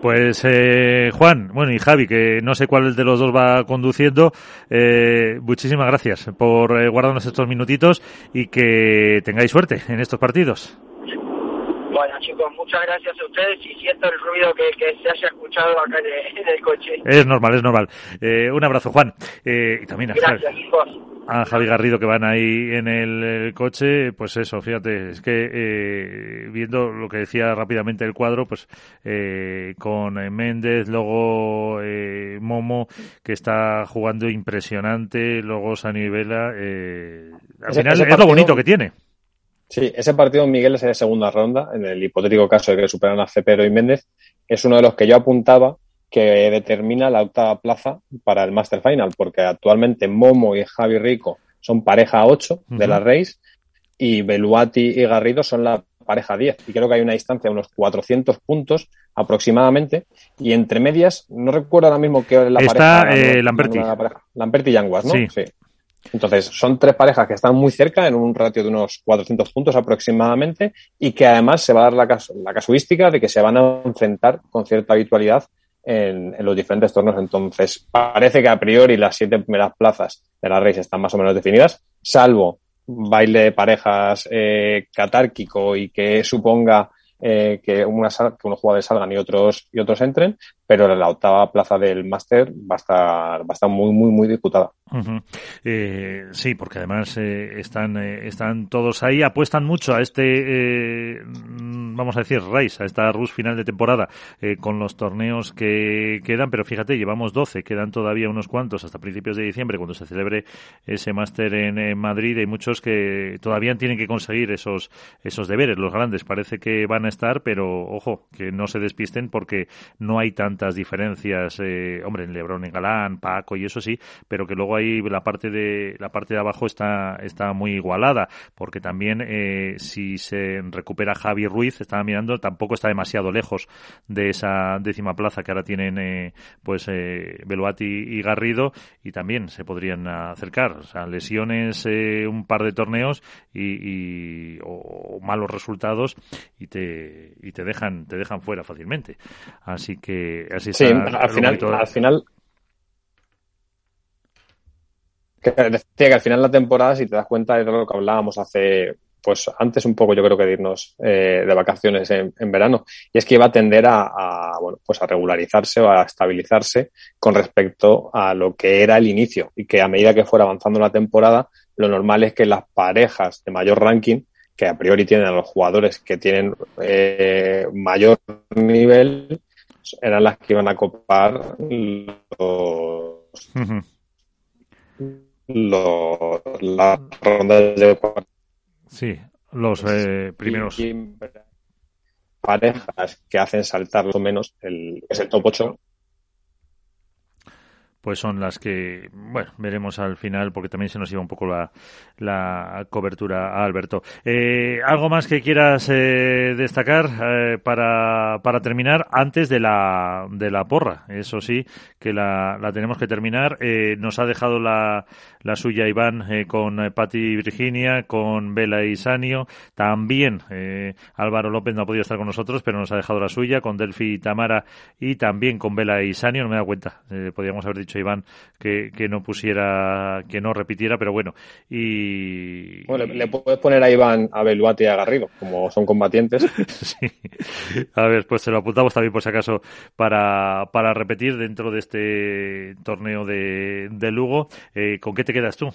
Pues eh, Juan, bueno y Javi, que no sé cuál de los dos va conduciendo, eh, muchísimas gracias por eh, guardarnos estos minutitos y que tengáis suerte en estos partidos. Bueno, chicos, muchas gracias a ustedes y siento el ruido que, que se haya escuchado acá en el, en el coche. Es normal, es normal. Eh, un abrazo, Juan. Eh, y también a Gracias, a Javi Garrido que van ahí en el, coche, pues eso, fíjate, es que eh, viendo lo que decía rápidamente el cuadro, pues eh, con Méndez, luego eh, Momo, que está jugando impresionante, luego Sani y Vela, al final es lo bonito que tiene. Sí, ese partido Miguel es de segunda ronda, en el hipotético caso de que superan a Cepero y Méndez, es uno de los que yo apuntaba que determina la octava plaza para el Master Final, porque actualmente Momo y Javi Rico son pareja 8 de la race y Beluati y Garrido son la pareja 10. Y creo que hay una distancia de unos 400 puntos aproximadamente. Y entre medias, no recuerdo ahora mismo qué es la pareja. Está eh, Lamperti. Lamperti y Yanguas, ¿no? Sí. Entonces, son tres parejas que están muy cerca, en un ratio de unos 400 puntos aproximadamente, y que además se va a dar la, la casuística de que se van a enfrentar con cierta habitualidad en, los diferentes torneos. Entonces, parece que a priori las siete primeras plazas de la race están más o menos definidas, salvo baile de parejas eh, catárquico y que suponga eh, que, una, que unos jugadores salgan y otros y otros entren, pero la octava plaza del máster va a estar va a estar muy muy muy disputada. eh, sí, porque además eh, están eh, están todos ahí, apuestan mucho a este eh, vamos a decir race, a esta Rus final de temporada con los torneos que quedan, pero fíjate, llevamos 12, quedan todavía unos cuantos hasta principios de diciembre cuando se celebre ese máster en, Madrid, hay muchos que todavía tienen que conseguir esos esos deberes, los grandes parece que van a estar, pero ojo, que no se despisten porque no hay tanto diferencias, eh, hombre, en Lebron, en Galán, Paco y eso sí, pero que luego ahí la parte de la parte de abajo está está muy igualada, porque también eh, si se recupera Javi Ruiz, estaba mirando, tampoco está demasiado lejos de esa décima plaza que ahora tienen eh, pues eh, Beluati y Garrido y también se podrían acercar, o sea, lesiones eh, un par de torneos y, o, malos resultados y te y te dejan te dejan fuera fácilmente. Así que sí, al final, al final que decía que al final de la temporada, si te das cuenta de lo que hablábamos hace, pues antes un poco yo creo que de irnos eh, de vacaciones en, verano, y es que iba a tender a, bueno, pues a regularizarse o a estabilizarse con respecto a lo que era el inicio, y que a medida que fuera avanzando la temporada, lo normal es que las parejas de mayor ranking, que a priori tienen a los jugadores que tienen eh, mayor nivel, eran las que iban a copar los, los las rondas de Sí, los eh, primeros. parejas que hacen saltar lo menos el, es el top 8 pues son las que, bueno, veremos al final porque también se nos iba un poco la, la cobertura a Alberto. Eh, ¿Algo más que quieras eh, destacar eh, para, para terminar antes de la, de la porra? Eso sí, que la, la tenemos que terminar. Eh, nos ha dejado la, la suya Iván eh, con Patti y Virginia, con Vela y Sanio. También Álvaro López no ha podido estar con nosotros, pero nos ha dejado la suya con Delphi y Tamara y también con Vela y Sanio. No me da cuenta. podríamos haber dicho Iván que, que no pusiera, que no repitiera, pero bueno. Y. Bueno, le, puedes poner a Iván a Beluati y a Garrido, como son combatientes. sí. A ver, pues se lo apuntamos también por si acaso para, para repetir dentro de este torneo de, de Lugo. Eh, ¿Con qué te quedas tú?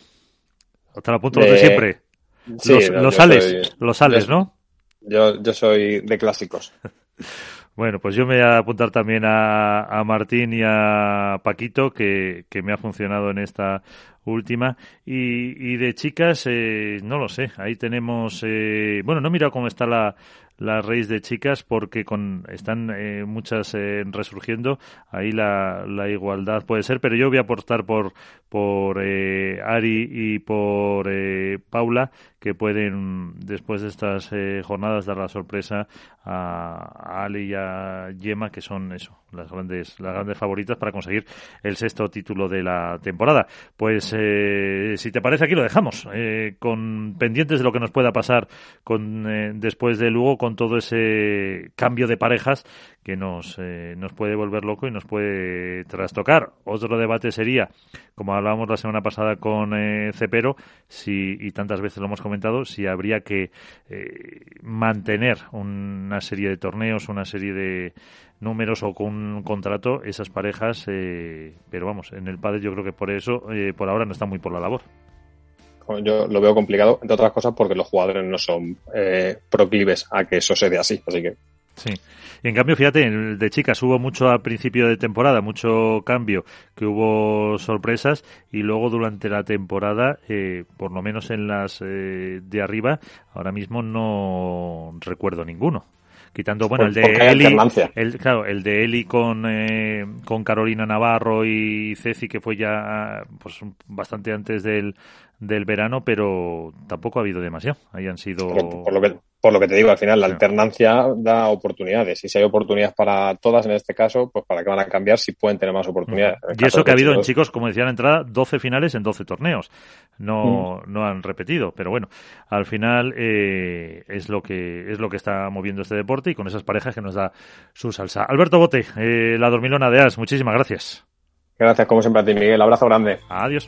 Te lo apunto de, siempre. los, sales, los sales, ¿no? Yo, yo soy de clásicos. Bueno, pues yo me voy a apuntar también a, a Martín y a Paquito, que, que, me ha funcionado en esta última. Y, y de chicas, eh, no lo sé. Ahí tenemos. Eh, bueno, no he mirado cómo está la, la raíz de chicas porque con están eh, muchas eh, resurgiendo. Ahí la, la, igualdad puede ser pero yo voy a aportar por por eh, Ari y por eh, Paula que pueden después de estas eh, jornadas dar la sorpresa a, Ali y a Yema que son eso las grandes las grandes favoritas para conseguir el sexto título de la temporada. Pues si te parece aquí lo dejamos con pendientes de lo que nos pueda pasar con después de luego con todo ese cambio de parejas que nos, eh, nos puede volver loco y nos puede trastocar. Otro debate sería, como hablábamos la semana pasada con eh, Cepero, si, y tantas veces lo hemos comentado, si habría que eh, mantener una serie de torneos, una serie de números o con un contrato esas parejas, pero vamos, en el padre yo creo que por eso, por ahora no está muy por la labor. Yo lo veo complicado, entre otras cosas porque los jugadores no son eh, proclives a que eso se dé así, así que... Sí. Y en cambio, fíjate, el de chicas hubo mucho al principio de temporada, mucho cambio, que hubo sorpresas y luego durante la temporada, eh, por lo menos en las eh, de arriba, ahora mismo no recuerdo ninguno. Quitando bueno el de Eli el, claro el de Eli con eh, con Carolina Navarro y Ceci que fue ya pues bastante antes del del verano pero tampoco ha habido demasiado ahí han sido por lo que por lo que te digo, al final la alternancia da oportunidades. Y si hay oportunidades para todas en este caso, pues para qué van a cambiar si pueden tener más oportunidades. Y eso que ha habido en chicos, como decía en la entrada, 12 finales en 12 torneos. No, no han repetido, pero bueno, al final eh, es lo que es lo que está moviendo este deporte y con esas parejas que nos da su salsa. Alberto Bote, eh, la dormilona de As, muchísimas gracias. Gracias, como siempre a ti, Miguel. Abrazo grande. Adiós.